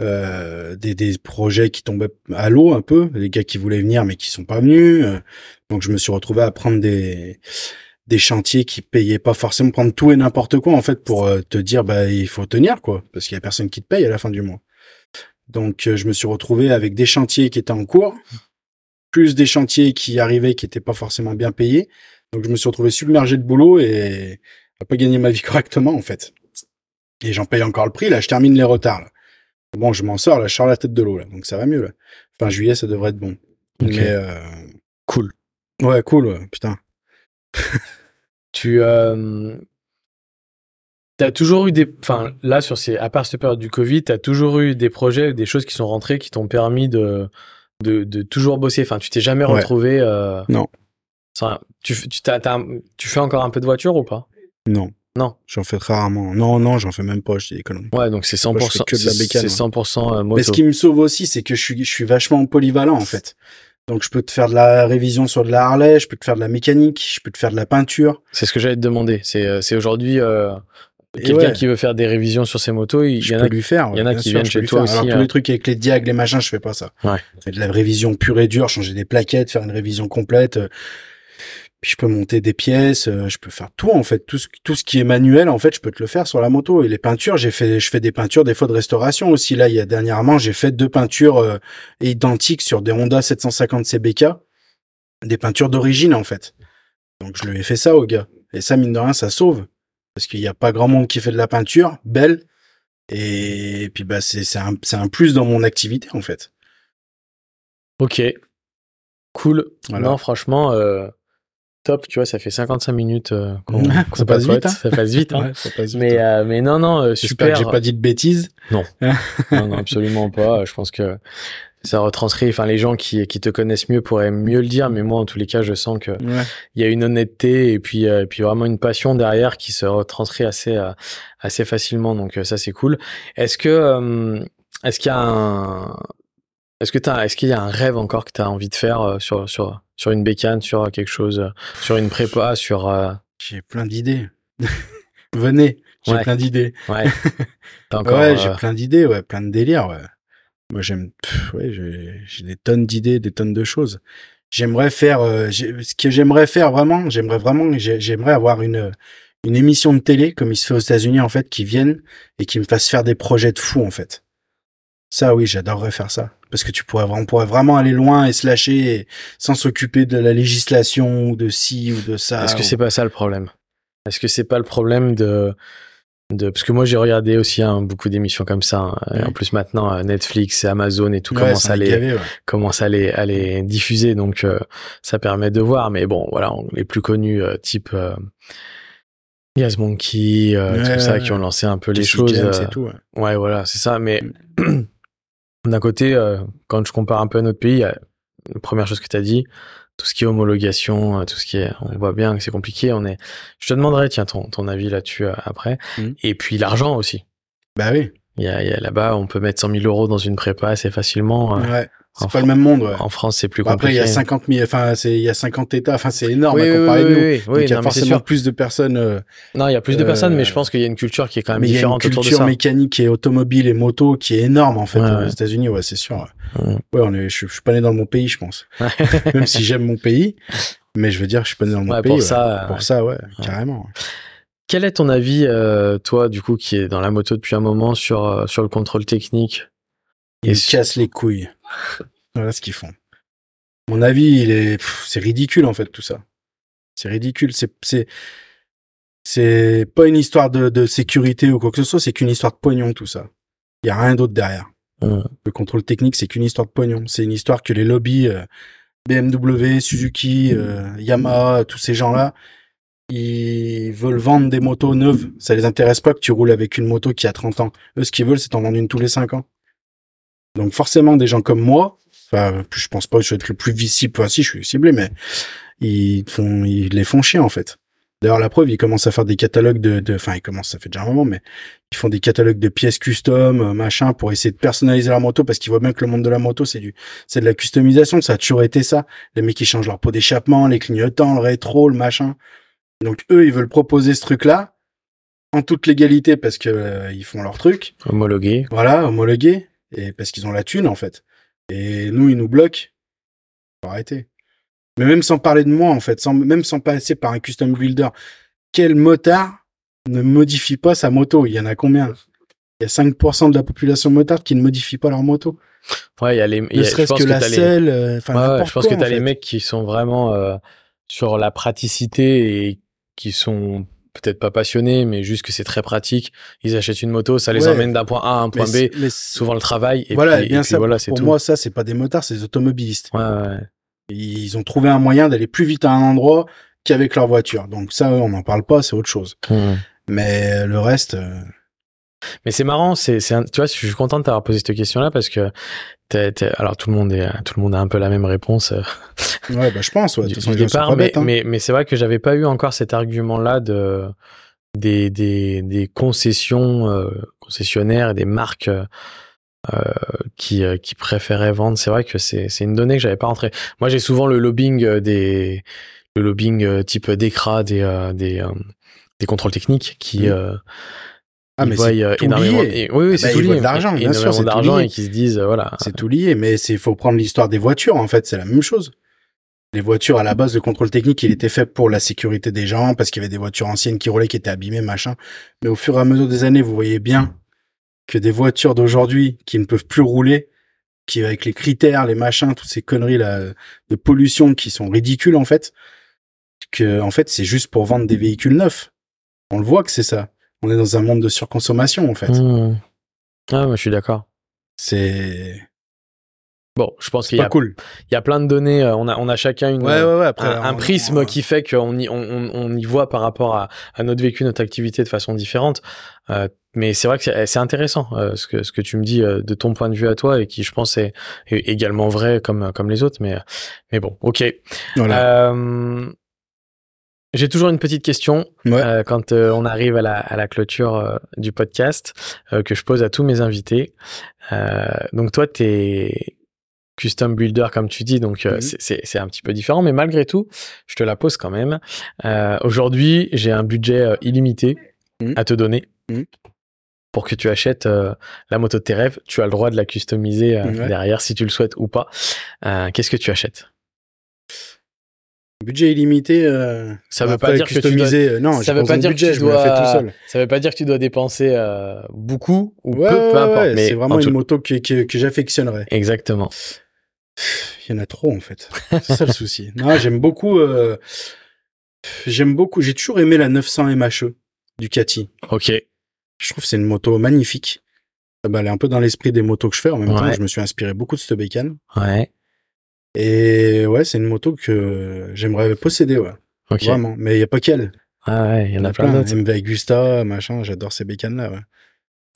Euh, des, des projets qui tombaient à l'eau un peu, des gars qui voulaient venir mais qui sont pas venus. Euh, donc, je me suis retrouvé à prendre des des chantiers qui payaient pas forcément prendre tout et n'importe quoi en fait pour euh, te dire bah il faut tenir quoi parce qu'il y a personne qui te paye à la fin du mois. Donc je me suis retrouvé avec des chantiers qui étaient en cours, plus des chantiers qui arrivaient qui étaient pas forcément bien payés. Donc je me suis retrouvé submergé de boulot et à pas gagner ma vie correctement en fait. Et j'en paye encore le prix. Là, je termine les retards. Là. Bon, je m'en sors. Là, je sors la tête de l'eau. Là, donc ça va mieux. Là. Fin juillet, ça devrait être bon. Ok. Mais euh, Cool. ouais, cool. ouais, Putain. Tu euh, as toujours eu des, enfin là sur ces, à part cette période du Covid, tu as toujours eu des projets, des choses qui sont rentrées qui t'ont permis de, de de toujours bosser? Enfin, tu t'es jamais Ouais. retrouvé. Euh, Non. sans- tu tu fais encore un peu de voiture ou pas? Non. Non. J'en fais très rarement. Non, non, j'en fais même pas. Je dis des conneries. Ouais, donc c'est 100%. Moi, je fais que de la bécane, C'est ouais. 100% euh, Mais ce qui me sauve aussi, c'est que je suis, je suis vachement polyvalent en fait. Donc je peux te faire de la révision sur de la Harley, je peux te faire de la mécanique, je peux te faire de la peinture. C'est ce que j'allais te demander. C'est euh, c'est aujourd'hui euh, quelqu'un ouais. qui veut faire des révisions sur ses motos. Il je y en a lui faire. il y en a ouais, qui sûr, viennent chez toi faire. aussi, Alors, hein. tous les trucs avec les diags, les machins, je fais pas ça. Ouais. Je fais de la révision pure et dure, changer des plaquettes, faire une révision complète. Puis je peux monter des pièces, euh, je peux faire tout en fait, tout ce, tout ce qui est manuel en fait, je peux te le faire sur la moto. Et les peintures, j'ai fait, je fais des peintures des fois de restauration aussi. Là, il y a dernièrement, j'ai fait deux peintures euh, identiques sur des Honda 750 CBK, des peintures d'origine en fait. Donc je lui ai fait ça au gars. Et ça, mine de rien, ça sauve parce qu'il n'y a pas grand monde qui fait de la peinture belle. Et puis bah c'est c'est un, c'est un plus dans mon activité en fait. Ok. Cool. Voilà. Non, franchement, euh, top. Tu vois, ça fait 55 minutes euh, qu'on Ça passe vite, hein. Ça passe vite. hein. Ouais, ça passe vite, Mais, hein. euh, mais non, non, euh, super. j'ai pas dit de bêtises. Non, non, absolument pas. Je pense que ça retranscrit. Enfin, les gens qui, qui te connaissent mieux pourraient mieux le dire, mais moi, en tous les cas, je sens que Ouais. il y a une honnêteté et puis, euh, et puis vraiment une passion derrière qui se retranscrit assez, euh, assez facilement. Donc euh, ça, c'est cool. Est-ce que, euh, est-ce qu'il y a un, est-ce que t'as, est-ce qu'il y a un rêve encore que tu as envie de faire euh, sur, sur, sur une bécane, sur quelque chose, euh, sur une prépa, sur, euh, J'ai plein d'idées. Venez, j'ai Ouais. plein d'idées. ouais. T'as encore, ouais, euh, j'ai plein d'idées, ouais, plein de délires, ouais. Moi, j'aime, ouais, j'ai des tonnes d'idées, des tonnes de choses. J'aimerais faire, euh, ce que j'aimerais faire vraiment, j'aimerais vraiment, j'ai- j'aimerais avoir une une émission de télé comme il se fait aux États-Unis en fait, qui viennent et qui me fassent faire des projets de fous en fait. Ça, oui, j'adorerais faire ça parce que tu pourrais, on pourrait vraiment aller loin et se lâcher et- sans s'occuper de la législation ou de ci ou de ça. Est-ce que ou- c'est pas ça le problème? Est-ce que c'est pas le problème de de parce que moi j'ai regardé aussi hein, beaucoup d'émissions comme ça hein, et en plus maintenant euh, Netflix et Amazon et tout Ouais, commence à les gavé, ouais. commence à les à les diffuser donc euh, ça permet de voir mais bon voilà on- les plus connus euh, type euh, Gas Monkey euh, Ouais, tout ça qui ont lancé un peu les choses et tout. ouais. Ouais, voilà, c'est ça. Mais Mm. d'un côté, euh, quand je compare un peu à notre pays, la première chose que tu as dit, tout ce qui est homologation, euh, tout ce qui est, on voit bien que c'est compliqué. On est, je te demanderai, tiens, ton, ton avis là-dessus euh, après. Mm. Et puis l'argent aussi. Bah oui. Il y a, il y a là-bas, on peut mettre 100 000 euros dans une prépa assez facilement. euh, Ouais. C'est pas Fran- le même monde, ouais. En France, c'est plus Bon, après, il compliqué. y a 50 000, enfin, c'est, il y a 50 États, enfin, c'est énorme oui, à oui, comparer oui, de nous. oui, oui, Donc, il y a non, forcément plus de personnes, euh, Non, il y a plus de euh, personnes, mais je pense qu'il y a une culture qui est quand même mais il y a une différente autour culture mécanique et automobile et moto qui est énorme, en fait, Ouais, aux ouais. États-Unis, ouais, c'est sûr. Ouais, on est, je, je suis pas né dans mon pays, je pense. Même si j'aime mon pays, mais je veux dire, je suis pas né dans mon pays. pour ça, euh, Pour ça, ouais, carrément. Quel est ton avis, euh, toi, du coup, qui est dans la moto depuis un moment, sur, euh, sur le contrôle technique? Ils sur- cassent les couilles. Voilà ce qu'ils font. Mon avis, il est, pff, c'est ridicule en fait tout ça. C'est ridicule. C'est, c'est, c'est pas une histoire de, de sécurité ou quoi que ce soit. C'est qu'une histoire de pognon tout ça. Il y a rien d'autre derrière. Le contrôle technique, c'est qu'une histoire de pognon. C'est une histoire que les lobbies euh, BMW, Suzuki, euh, Yamaha, tous ces gens-là, ils veulent vendre des motos neuves. Ça les intéresse pas que tu roules avec une moto qui a 30 ans. Eux, ce qu'ils veulent, c'est en vendre une tous les 5 ans. Donc forcément, des gens comme moi, enfin, je pense pas que je vais être le plus visible, enfin si, je suis ciblé, mais ils font, ils les font chier en fait. D'ailleurs, la preuve, ils commencent à faire des catalogues de, de, enfin, ils commencent, ça fait déjà un moment, mais ils font des catalogues de pièces custom, euh, machin, pour essayer de personnaliser leur moto, parce qu'ils voient bien que le monde de la moto, c'est du, c'est de la customisation, ça a toujours été ça. Les mecs, ils changent leur pot d'échappement, les clignotants, le rétro, le machin. Donc, eux, ils veulent proposer ce truc-là, en toute légalité, parce que euh, ils font leur truc. Homologué. Voilà, homologué, et parce qu'ils ont la thune, en fait. Et nous, ils nous bloquent. Faut arrêter. Mais même sans parler de moi, en fait, sans, même sans passer par un custom builder, quel motard ne modifie pas sa moto? Il y en a combien? Il y a 5% de la population motarde qui ne modifie pas leur moto. Ouais, il y a les. Ne serait-ce que, la les- selle, euh, enfin, Ouais, je pense quoi, que les fait. mecs qui sont vraiment euh, sur la praticité et qui sont peut-être pas passionnés, mais juste que c'est très pratique. Ils achètent une moto, ça les Ouais. emmène d'un point A à un Mais point B, mais souvent le travail. Et voilà, puis, bien et puis ça, voilà, c'est pour tout. moi, ça, c'est pas des motards, c'est des automobilistes. Ouais, ouais. Ils ont trouvé un moyen d'aller plus vite à un endroit qu'avec leur voiture. Donc ça, on n'en parle pas, c'est autre chose. Mais le reste, euh, Mais c'est marrant, c'est, tu vois, je suis content de t'avoir posé cette question-là parce que alors tout le monde est, tout le monde a un peu la même réponse euh, ouais, bah, je pense, ouais. De toute façon, départ, pas mais, bêtes, hein. mais, mais c'est vrai que j'avais pas eu encore cet argument-là de des, des, des concessions euh, concessionnaires et des marques euh, qui, euh, qui préféraient vendre. C'est vrai que c'est, une donnée que j'avais pas rentrée. Moi, j'ai souvent le lobbying des le lobbying type DECRA des des, des contrôles techniques qui. Ah, ils mais voient c'est euh, tout énormément. lié. et- oui, oui, Ah c'est bah, tout ils lié. de l'argent, bien sûr, c'est tout d'argent et qui se disent, euh, voilà. C'est tout lié, mais c'est faut prendre l'histoire des voitures en fait, c'est la même chose. Les voitures à la base, le contrôle technique, il était fait pour la sécurité des gens parce qu'il y avait des voitures anciennes qui roulaient, qui étaient abîmées, machin. Mais au fur et à mesure des années, vous voyez bien que des voitures d'aujourd'hui qui ne peuvent plus rouler, qui avec les critères, les machins, toutes ces conneries là de pollution qui sont ridicules en fait, que en fait c'est juste pour vendre des véhicules neufs. On le voit que c'est ça. On est dans un monde de surconsommation en fait. Hmm. Ah, moi, je suis d'accord. C'est Bon, je pense qu'il y a, cool. il y a plein de données. euh, On a, on a chacun une, Ouais, ouais, ouais. Après, un, prisme on- qui fait qu'on y, on, y voit par rapport à, à notre vécu, notre activité de façon différente. Euh, mais c'est vrai que c'est c'est intéressant euh, ce que ce que tu me dis euh, de ton point de vue à toi et qui je pense est, est également vrai comme comme les autres. Mais mais bon, ok. Voilà. J'ai toujours une petite question Ouais. euh, quand euh, on arrive à la, à la clôture euh, du podcast que je pose à tous mes invités. Donc toi, tu es custom builder comme tu dis, donc Mhm. c'est- un petit peu différent, mais malgré tout, je te la pose quand même. Aujourd'hui, j'ai un budget illimité Mhm. à te donner. Mhm. Pour que tu achètes la moto de tes rêves, tu as le droit de la customiser derrière si tu le souhaites ou pas. Qu'est-ce que tu achètes? Budget illimité. Euh, Ça veut pas dire que tu customiser, euh, non, ça veut pas dire budget, que tu fais tout dois. seul. Ça veut pas dire que tu dois dépenser euh, beaucoup ou Ouais, peu, ouais, peu importe. ouais, mais c'est vraiment en une moto que, que, que j'affectionnerais. Exactement. Il y en a trop en fait. C'est ça le souci. Non, j'aime beaucoup. Euh, j'aime beaucoup. J'ai toujours aimé la 900 MHE Ducati. Ok. Je trouve que c'est une moto magnifique. Bah, elle est un peu dans l'esprit des motos que je fais. En même temps, je me suis inspiré beaucoup de cette bécane. Ouais. Et ouais, c'est une moto que j'aimerais posséder, ouais. Vraiment. Mais il y a pas qu'elle. Ah ouais, il y en a plein plein. d'autres. MV Agusta, machin. J'adore ces bécanes-là, ouais.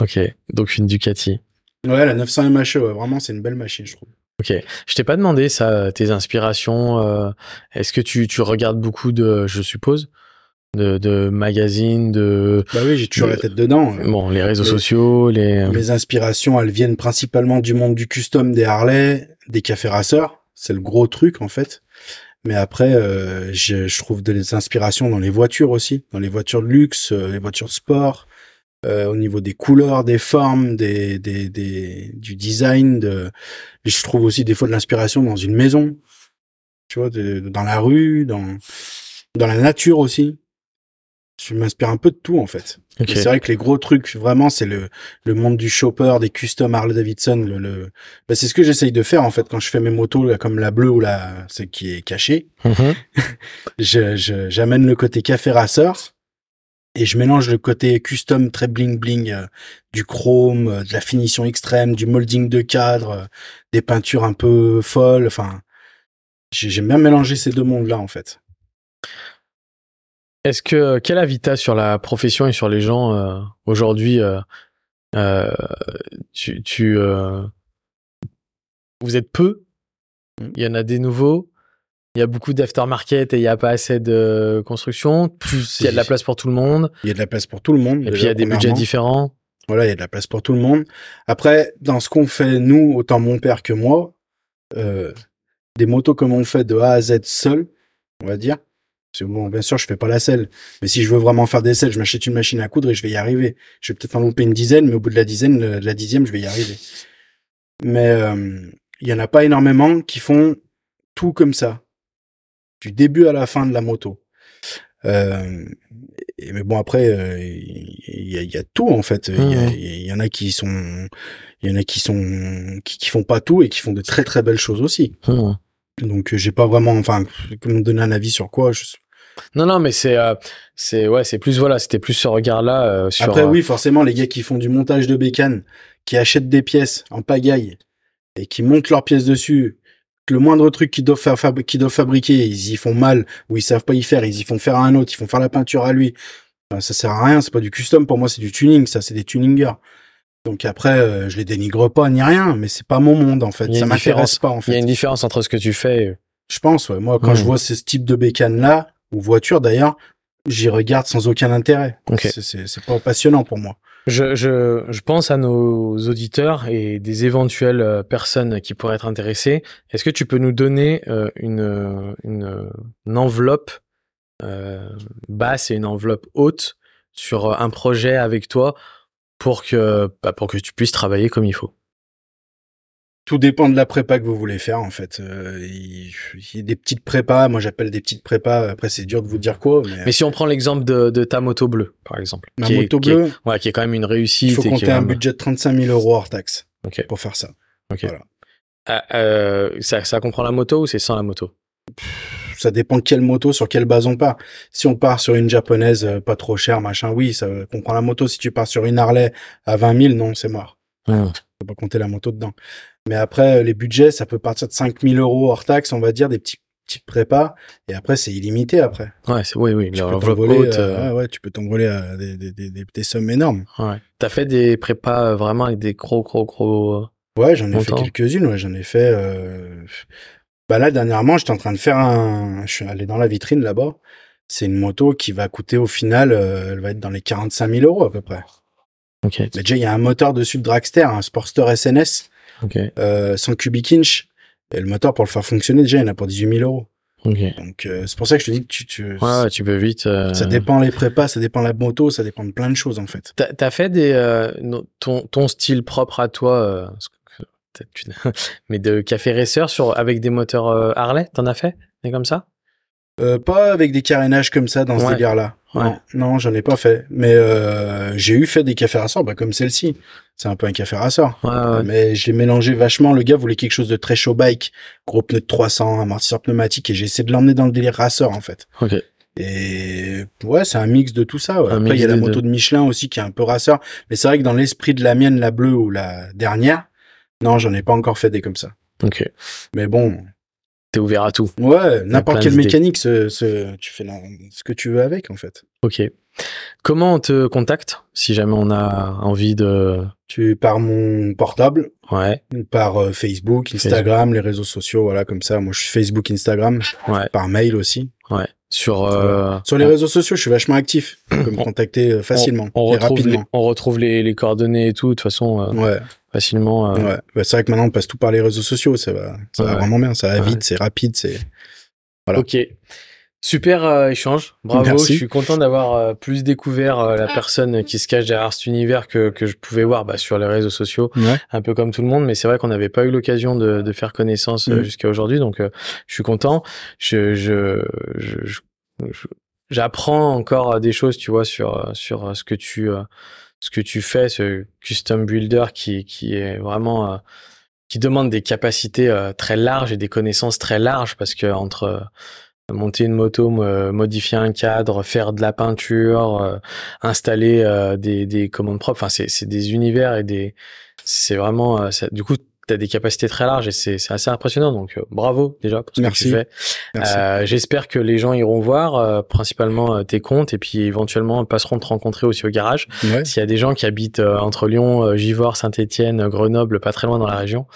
Ok. Donc une Ducati. Ouais, la 900 MHE, ouais, vraiment, c'est une belle machine, je trouve. Ok. Je t'ai pas demandé ça, tes inspirations. euh, Est-ce que tu, tu regardes beaucoup de, je suppose, de, de magazines, de Bah oui, j'ai toujours la tête dedans. bon les réseaux Les- sociaux, les. Mes inspirations, elles viennent principalement du monde du custom, des Harley, des cafés raceurs. C'est le gros truc, en fait. Mais après, euh, je, je trouve des inspirations dans les voitures aussi, dans les voitures de luxe, euh, les voitures de sport, euh, au niveau des couleurs, des formes, des, des, des, du design. De... Je trouve aussi des fois de l'inspiration dans une maison, tu vois, dans la rue, dans, dans la nature aussi. Je m'inspire un peu de tout en fait. C'est vrai que les gros trucs, vraiment, c'est le, le monde du chopper, des custom Harley Davidson. Le, le... Bah, c'est ce que j'essaye de faire en fait quand je fais mes motos, là, comme la bleue ou la, celle qui est cachée. Mhm. Je, j'amène le côté café racer et je mélange le côté custom très bling bling, euh, du chrome, euh, de la finition extrême, du molding de cadre, euh, des peintures un peu folles. Enfin, j'ai- j'aime bien mélanger ces deux mondes-là en fait. Est-ce que quel avis t'as sur la profession et sur les gens euh, aujourd'hui euh, euh, Tu, tu euh, vous êtes peu? Mm. Il y en a des nouveaux. Il y a beaucoup d'aftermarket et il y a pas assez de construction. Plus il y a de la place pour tout le monde. Il y a de la place pour tout le monde. Et puis il y a des budgets différents. Voilà, il y a de la place pour tout le monde. Après, dans ce qu'on fait, nous, autant mon père que moi, euh, des motos comme on fait de A à Z seul, on va dire. Parce que bon, bien sûr, je fais pas la selle. Mais si je veux vraiment faire des selles, je m'achète une machine à coudre et je vais y arriver. Je vais peut-être en louper une dizaine, mais au bout de la dizaine, le- de la dixième, je vais y arriver. Mais euh, il y en a pas énormément qui font tout comme ça. Du début à la fin de la moto. Euh, et- mais bon après euh, il y, a, il y a tout en fait il y, en a qui sont il y en a qui sont qui, qui font pas tout et qui font de très très belles choses aussi Hmm. donc euh, j'ai pas vraiment enfin comment donner un avis sur quoi je... Non, non, mais c'est, euh, c'est, ouais, c'est plus, voilà, c'était plus ce regard-là euh, sur. après euh, oui forcément les gars qui font du montage de bécane qui achètent des pièces en pagaille et qui montent leurs pièces dessus que le moindre truc qu'ils doivent faire qu'ils doivent fabriquer ils y font mal ou ils savent pas y faire ils y font faire à un autre ils font faire la peinture à lui Enfin, ça sert à rien c'est pas du custom pour moi c'est du tuning ça c'est des tuningers donc après euh, je les dénigre pas ni rien mais c'est pas mon monde en fait Il y a ça une m'intéresse différence. pas en Il y fait a une différence entre ce que tu fais. et- je pense ouais moi quand je vois ce type de bécane là ou voiture d'ailleurs j'y regarde sans aucun intérêt Ok. c'est pas passionnant pour moi Je, je, je pense à nos auditeurs et des éventuelles euh, personnes qui pourraient être intéressées. Est-ce que tu peux nous donner euh, une, une, une enveloppe euh, basse et une enveloppe haute sur un projet avec toi pour que, bah, pour que tu puisses travailler comme il faut? Tout dépend de la prépa que vous voulez faire en fait. Euh, il, il y a des petites prépas, moi j'appelle des petites prépas. Après c'est dur de vous dire quoi, mais, Mais si on prend l'exemple de, de ta moto bleue, par exemple, ma qui est- moto qui est- bleue, ouais, qui est quand même une réussite. il faut compter un budget de 35 000 euros hors taxe Ok, pour faire ça. ok. Voilà. Ah, euh, ça, ça comprend la moto ou c'est sans la moto? Ça dépend de quelle moto, sur quelle base on part. Si on part sur une japonaise euh, pas trop chère, machin, oui, ça comprend la moto. Si tu pars sur une Harley à 20 000, non, c'est mort. Faut pas compter la moto dedans. Mais après, euh, les budgets, ça peut partir de 5 000 euros hors taxe, on va dire, des petits petites prépas. Et après, c'est illimité après. Ouais, c'est, oui, oui, Tu peux t'envoler, haute. euh, euh, ouais, ouais, tu peux t'envoler à des, des, des, des- sommes énormes. Ouais. T'as fait des prépas vraiment avec des gros, gros, gros. Ouais, j'en ai fait quelques-unes, ouais, j'en ai fait. Euh... Bah là, dernièrement, j'étais en train de faire un. Je suis allé dans la vitrine là-bas. C'est une moto qui va coûter au final, euh, elle va être dans les 45 000 euros à peu près. Ok, Mais déjà, il y a un moteur dessus de Dragster, un Sportster SNS, ok, euh, 100 cubic inch. Et le moteur, pour le faire fonctionner, déjà, il y en a pour 18 000 euros. Donc, euh, c'est pour ça que je te dis que tu, tu... Ouais, tu peux vite. euh, ça dépend les prépas, ça dépend la moto, ça dépend de plein de choses, en fait. T'as, t'as fait des euh, no- ton, ton style propre à toi, mais de café racer sur avec des moteurs Harley, t'en as fait Des comme ça? Pas avec des carénages comme ça dans ce Ouais. délire-là. Ouais. Non, non, j'en ai pas fait. Mais j'ai eu fait des cafés rasseurs, bah, comme celle-ci. C'est un peu un café rasseur. Ouais, ouais. Mais je l'ai mélangé vachement. Le gars voulait quelque chose de très show bike, gros pneu de 300, amortisseur pneumatique, et j'ai essayé de l'emmener dans le délire rasseur en fait. Ok. Et ouais, c'est un mix de tout ça. ouais. Après, il y a la moto de Michelin aussi qui est un peu rasseur. Mais c'est vrai que dans l'esprit de la mienne, la bleue ou la dernière, non, j'en ai pas encore fait des comme ça. Ok. Mais bon, T'es ouvert à tout. ouais, n'importe quelle mécanique, ce, ce- tu fais la- ce que tu veux avec en fait. Ok. Comment on te contacte si jamais on a envie de Tu par mon portable, Ouais, par euh, Facebook, Instagram, les réseaux sociaux, voilà comme ça. Moi, je suis Facebook, Instagram, ouais, par mail aussi. ouais. Sur euh, Sur les on- réseaux sociaux, je suis vachement actif. Tu peux me On- contacter euh, facilement on, et retrouve les, on retrouve les, les coordonnées et tout de toute façon euh, Ouais, facilement. ouais. Bah, c'est vrai que maintenant on passe tout par les réseaux sociaux. Ça va, ça va vraiment bien. Ça va vite, c'est rapide, c'est. Voilà. Ok. Super euh, échange. Bravo. Merci. Je suis content d'avoir euh, plus découvert euh, la personne qui se cache derrière cet univers que, que je pouvais voir bah, sur les réseaux sociaux, Ouais. un peu comme tout le monde. Mais c'est vrai qu'on n'avait pas eu l'occasion de, de faire connaissance euh, Mm. jusqu'à aujourd'hui. Donc, euh, je suis content. Je, je, je, je, je- j'apprends encore des choses, tu vois, sur sur ce que tu ce que tu fais, ce custom builder qui qui est vraiment qui demande des capacités très larges et des connaissances très larges parce que entre monter une moto, modifier un cadre, faire de la peinture, installer des, des commandes propres. Enfin, c'est, des univers et des, c'est vraiment, du coup, tu as des capacités très larges et c'est assez impressionnant. Donc euh, bravo déjà pour ce que tu fais. Euh, J'espère que les gens iront voir euh, principalement euh, tes comptes et puis éventuellement passeront te rencontrer aussi au garage. S'il y a des gens qui habitent entre Lyon, Givors, Saint-Étienne, Grenoble, pas très loin dans la région,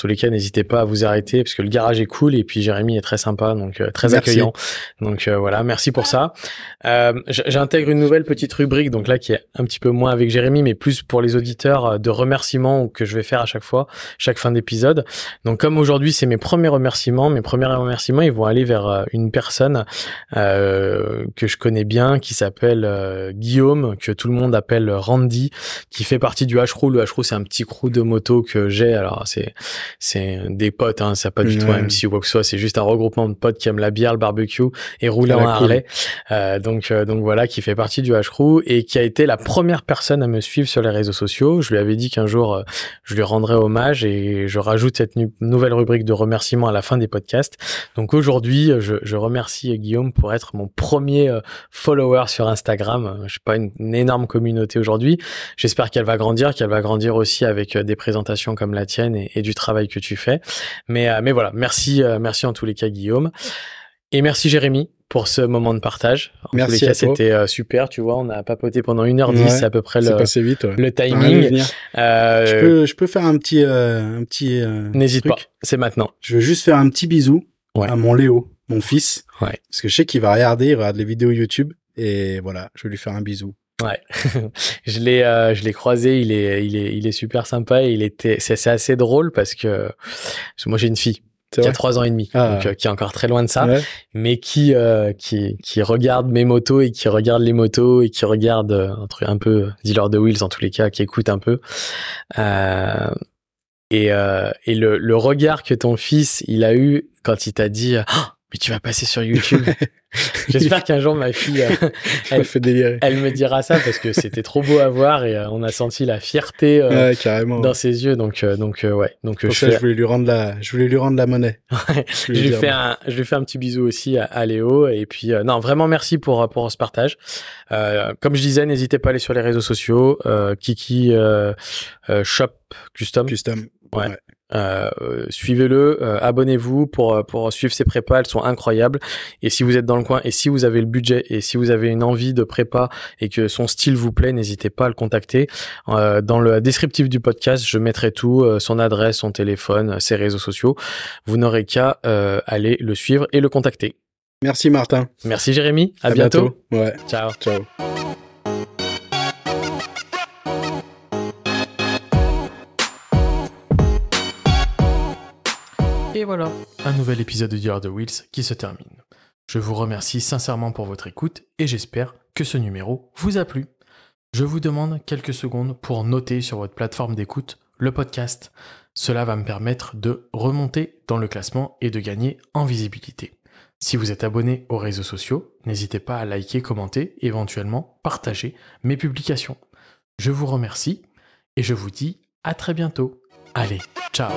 tous les cas, n'hésitez pas à vous arrêter parce que le garage est cool et puis Jérémy est très sympa, donc euh, très accueillant. Donc euh, voilà, merci pour ça. Euh, J'intègre une nouvelle petite rubrique, donc là qui est un petit peu moins avec Jérémy, mais plus pour les auditeurs euh, de remerciements que je vais faire à chaque fois, chaque fin d'épisode. Donc comme aujourd'hui c'est mes premiers remerciements, mes premiers remerciements ils vont aller vers une personne euh, que je connais bien, qui s'appelle Guillaume, que tout le monde appelle Randy, qui fait partie du H-Crew. Le H-Crew c'est un petit crew de moto que j'ai. Alors c'est c'est des potes, hein, ça pas du tout un MC ou quoi que ce soit, c'est juste un regroupement de potes qui aiment la bière, le barbecue et rouler en Harley. Euh, donc, euh, donc voilà, qui fait partie du H-Crew et qui a été la première personne à me suivre sur les réseaux sociaux. Je lui avais dit qu'un jour, euh, je lui rendrais hommage et je rajoute cette nouvelle rubrique de remerciements à la fin des podcasts. Donc aujourd'hui, je, je, remercie Guillaume pour être mon premier euh, follower sur Instagram. Je sais pas une, une énorme communauté aujourd'hui. J'espère qu'elle va grandir, qu'elle va grandir aussi avec des présentations comme la tienne et, et du travail que tu fais. Mais, euh, mais voilà, merci, euh, merci en tous les cas, Guillaume. Et merci, Jérémy, pour ce moment de partage. En merci tous les cas, c'était euh, super. Tu vois, on a papoté pendant 1h10, c'est à peu près le, passé vite, le timing. Euh, je, peux, je peux faire un petit. un petit N'hésite pas, c'est maintenant. Je veux juste faire un petit bisou à mon Léo, mon fils. Parce que je sais qu'il va regarder, il regarde les vidéos YouTube. Et voilà, je vais lui faire un bisou. Ouais, je l'ai, euh, je l'ai croisé. Il est, il est, il est super sympa. Et il était, c'est, assez drôle parce que, parce que moi j'ai une fille qui a trois ans et demi, ah. donc euh, qui est encore très loin de ça, mais qui, euh, qui, qui regarde mes motos et qui regarde les motos et qui regarde un truc un peu dealer de wheels en tous les cas, qui écoute un peu. et et le, le regard que ton fils il a eu quand il t'a dit. Oh, mais tu vas passer sur YouTube. J'espère qu'un jour ma fille, euh, elle, fait délirer. elle me dira ça parce que c'était trop beau à voir et euh, on a senti la fierté euh, ouais, carrément. dans ses yeux. Donc, donc ouais. Donc Pour je, ça, je voulais lui rendre la, je voulais lui rendre la monnaie. je, lui fais un, je lui fais un petit bisou aussi à, à Léo et puis non vraiment merci pour pour ce partage. comme je disais, n'hésitez pas à aller sur les réseaux sociaux, Kiki Shop Custom. Custom. ouais. ouais. Euh, suivez-le, euh, abonnez-vous pour euh, pour suivre ses prépas, elles sont incroyables. Et si vous êtes dans le coin et si vous avez le budget et si vous avez une envie de prépa et que son style vous plaît, n'hésitez pas à le contacter. dans le descriptif du podcast, je mettrai tout, son adresse, son téléphone, ses réseaux sociaux. Vous n'aurez qu'à aller le suivre et le contacter. Merci Martin. Merci Jérémy. À, bientôt. bientôt. Ouais. Ciao. Ciao. Et voilà, un nouvel épisode de Dear the Wheels qui se termine. Je vous remercie sincèrement pour votre écoute et j'espère que ce numéro vous a plu. Je vous demande quelques secondes pour noter sur votre plateforme d'écoute le podcast. Cela va me permettre de remonter dans le classement et de gagner en visibilité. Si vous êtes abonné aux réseaux sociaux, n'hésitez pas à liker, commenter, éventuellement partager mes publications. Je vous remercie et je vous dis à très bientôt. Allez, ciao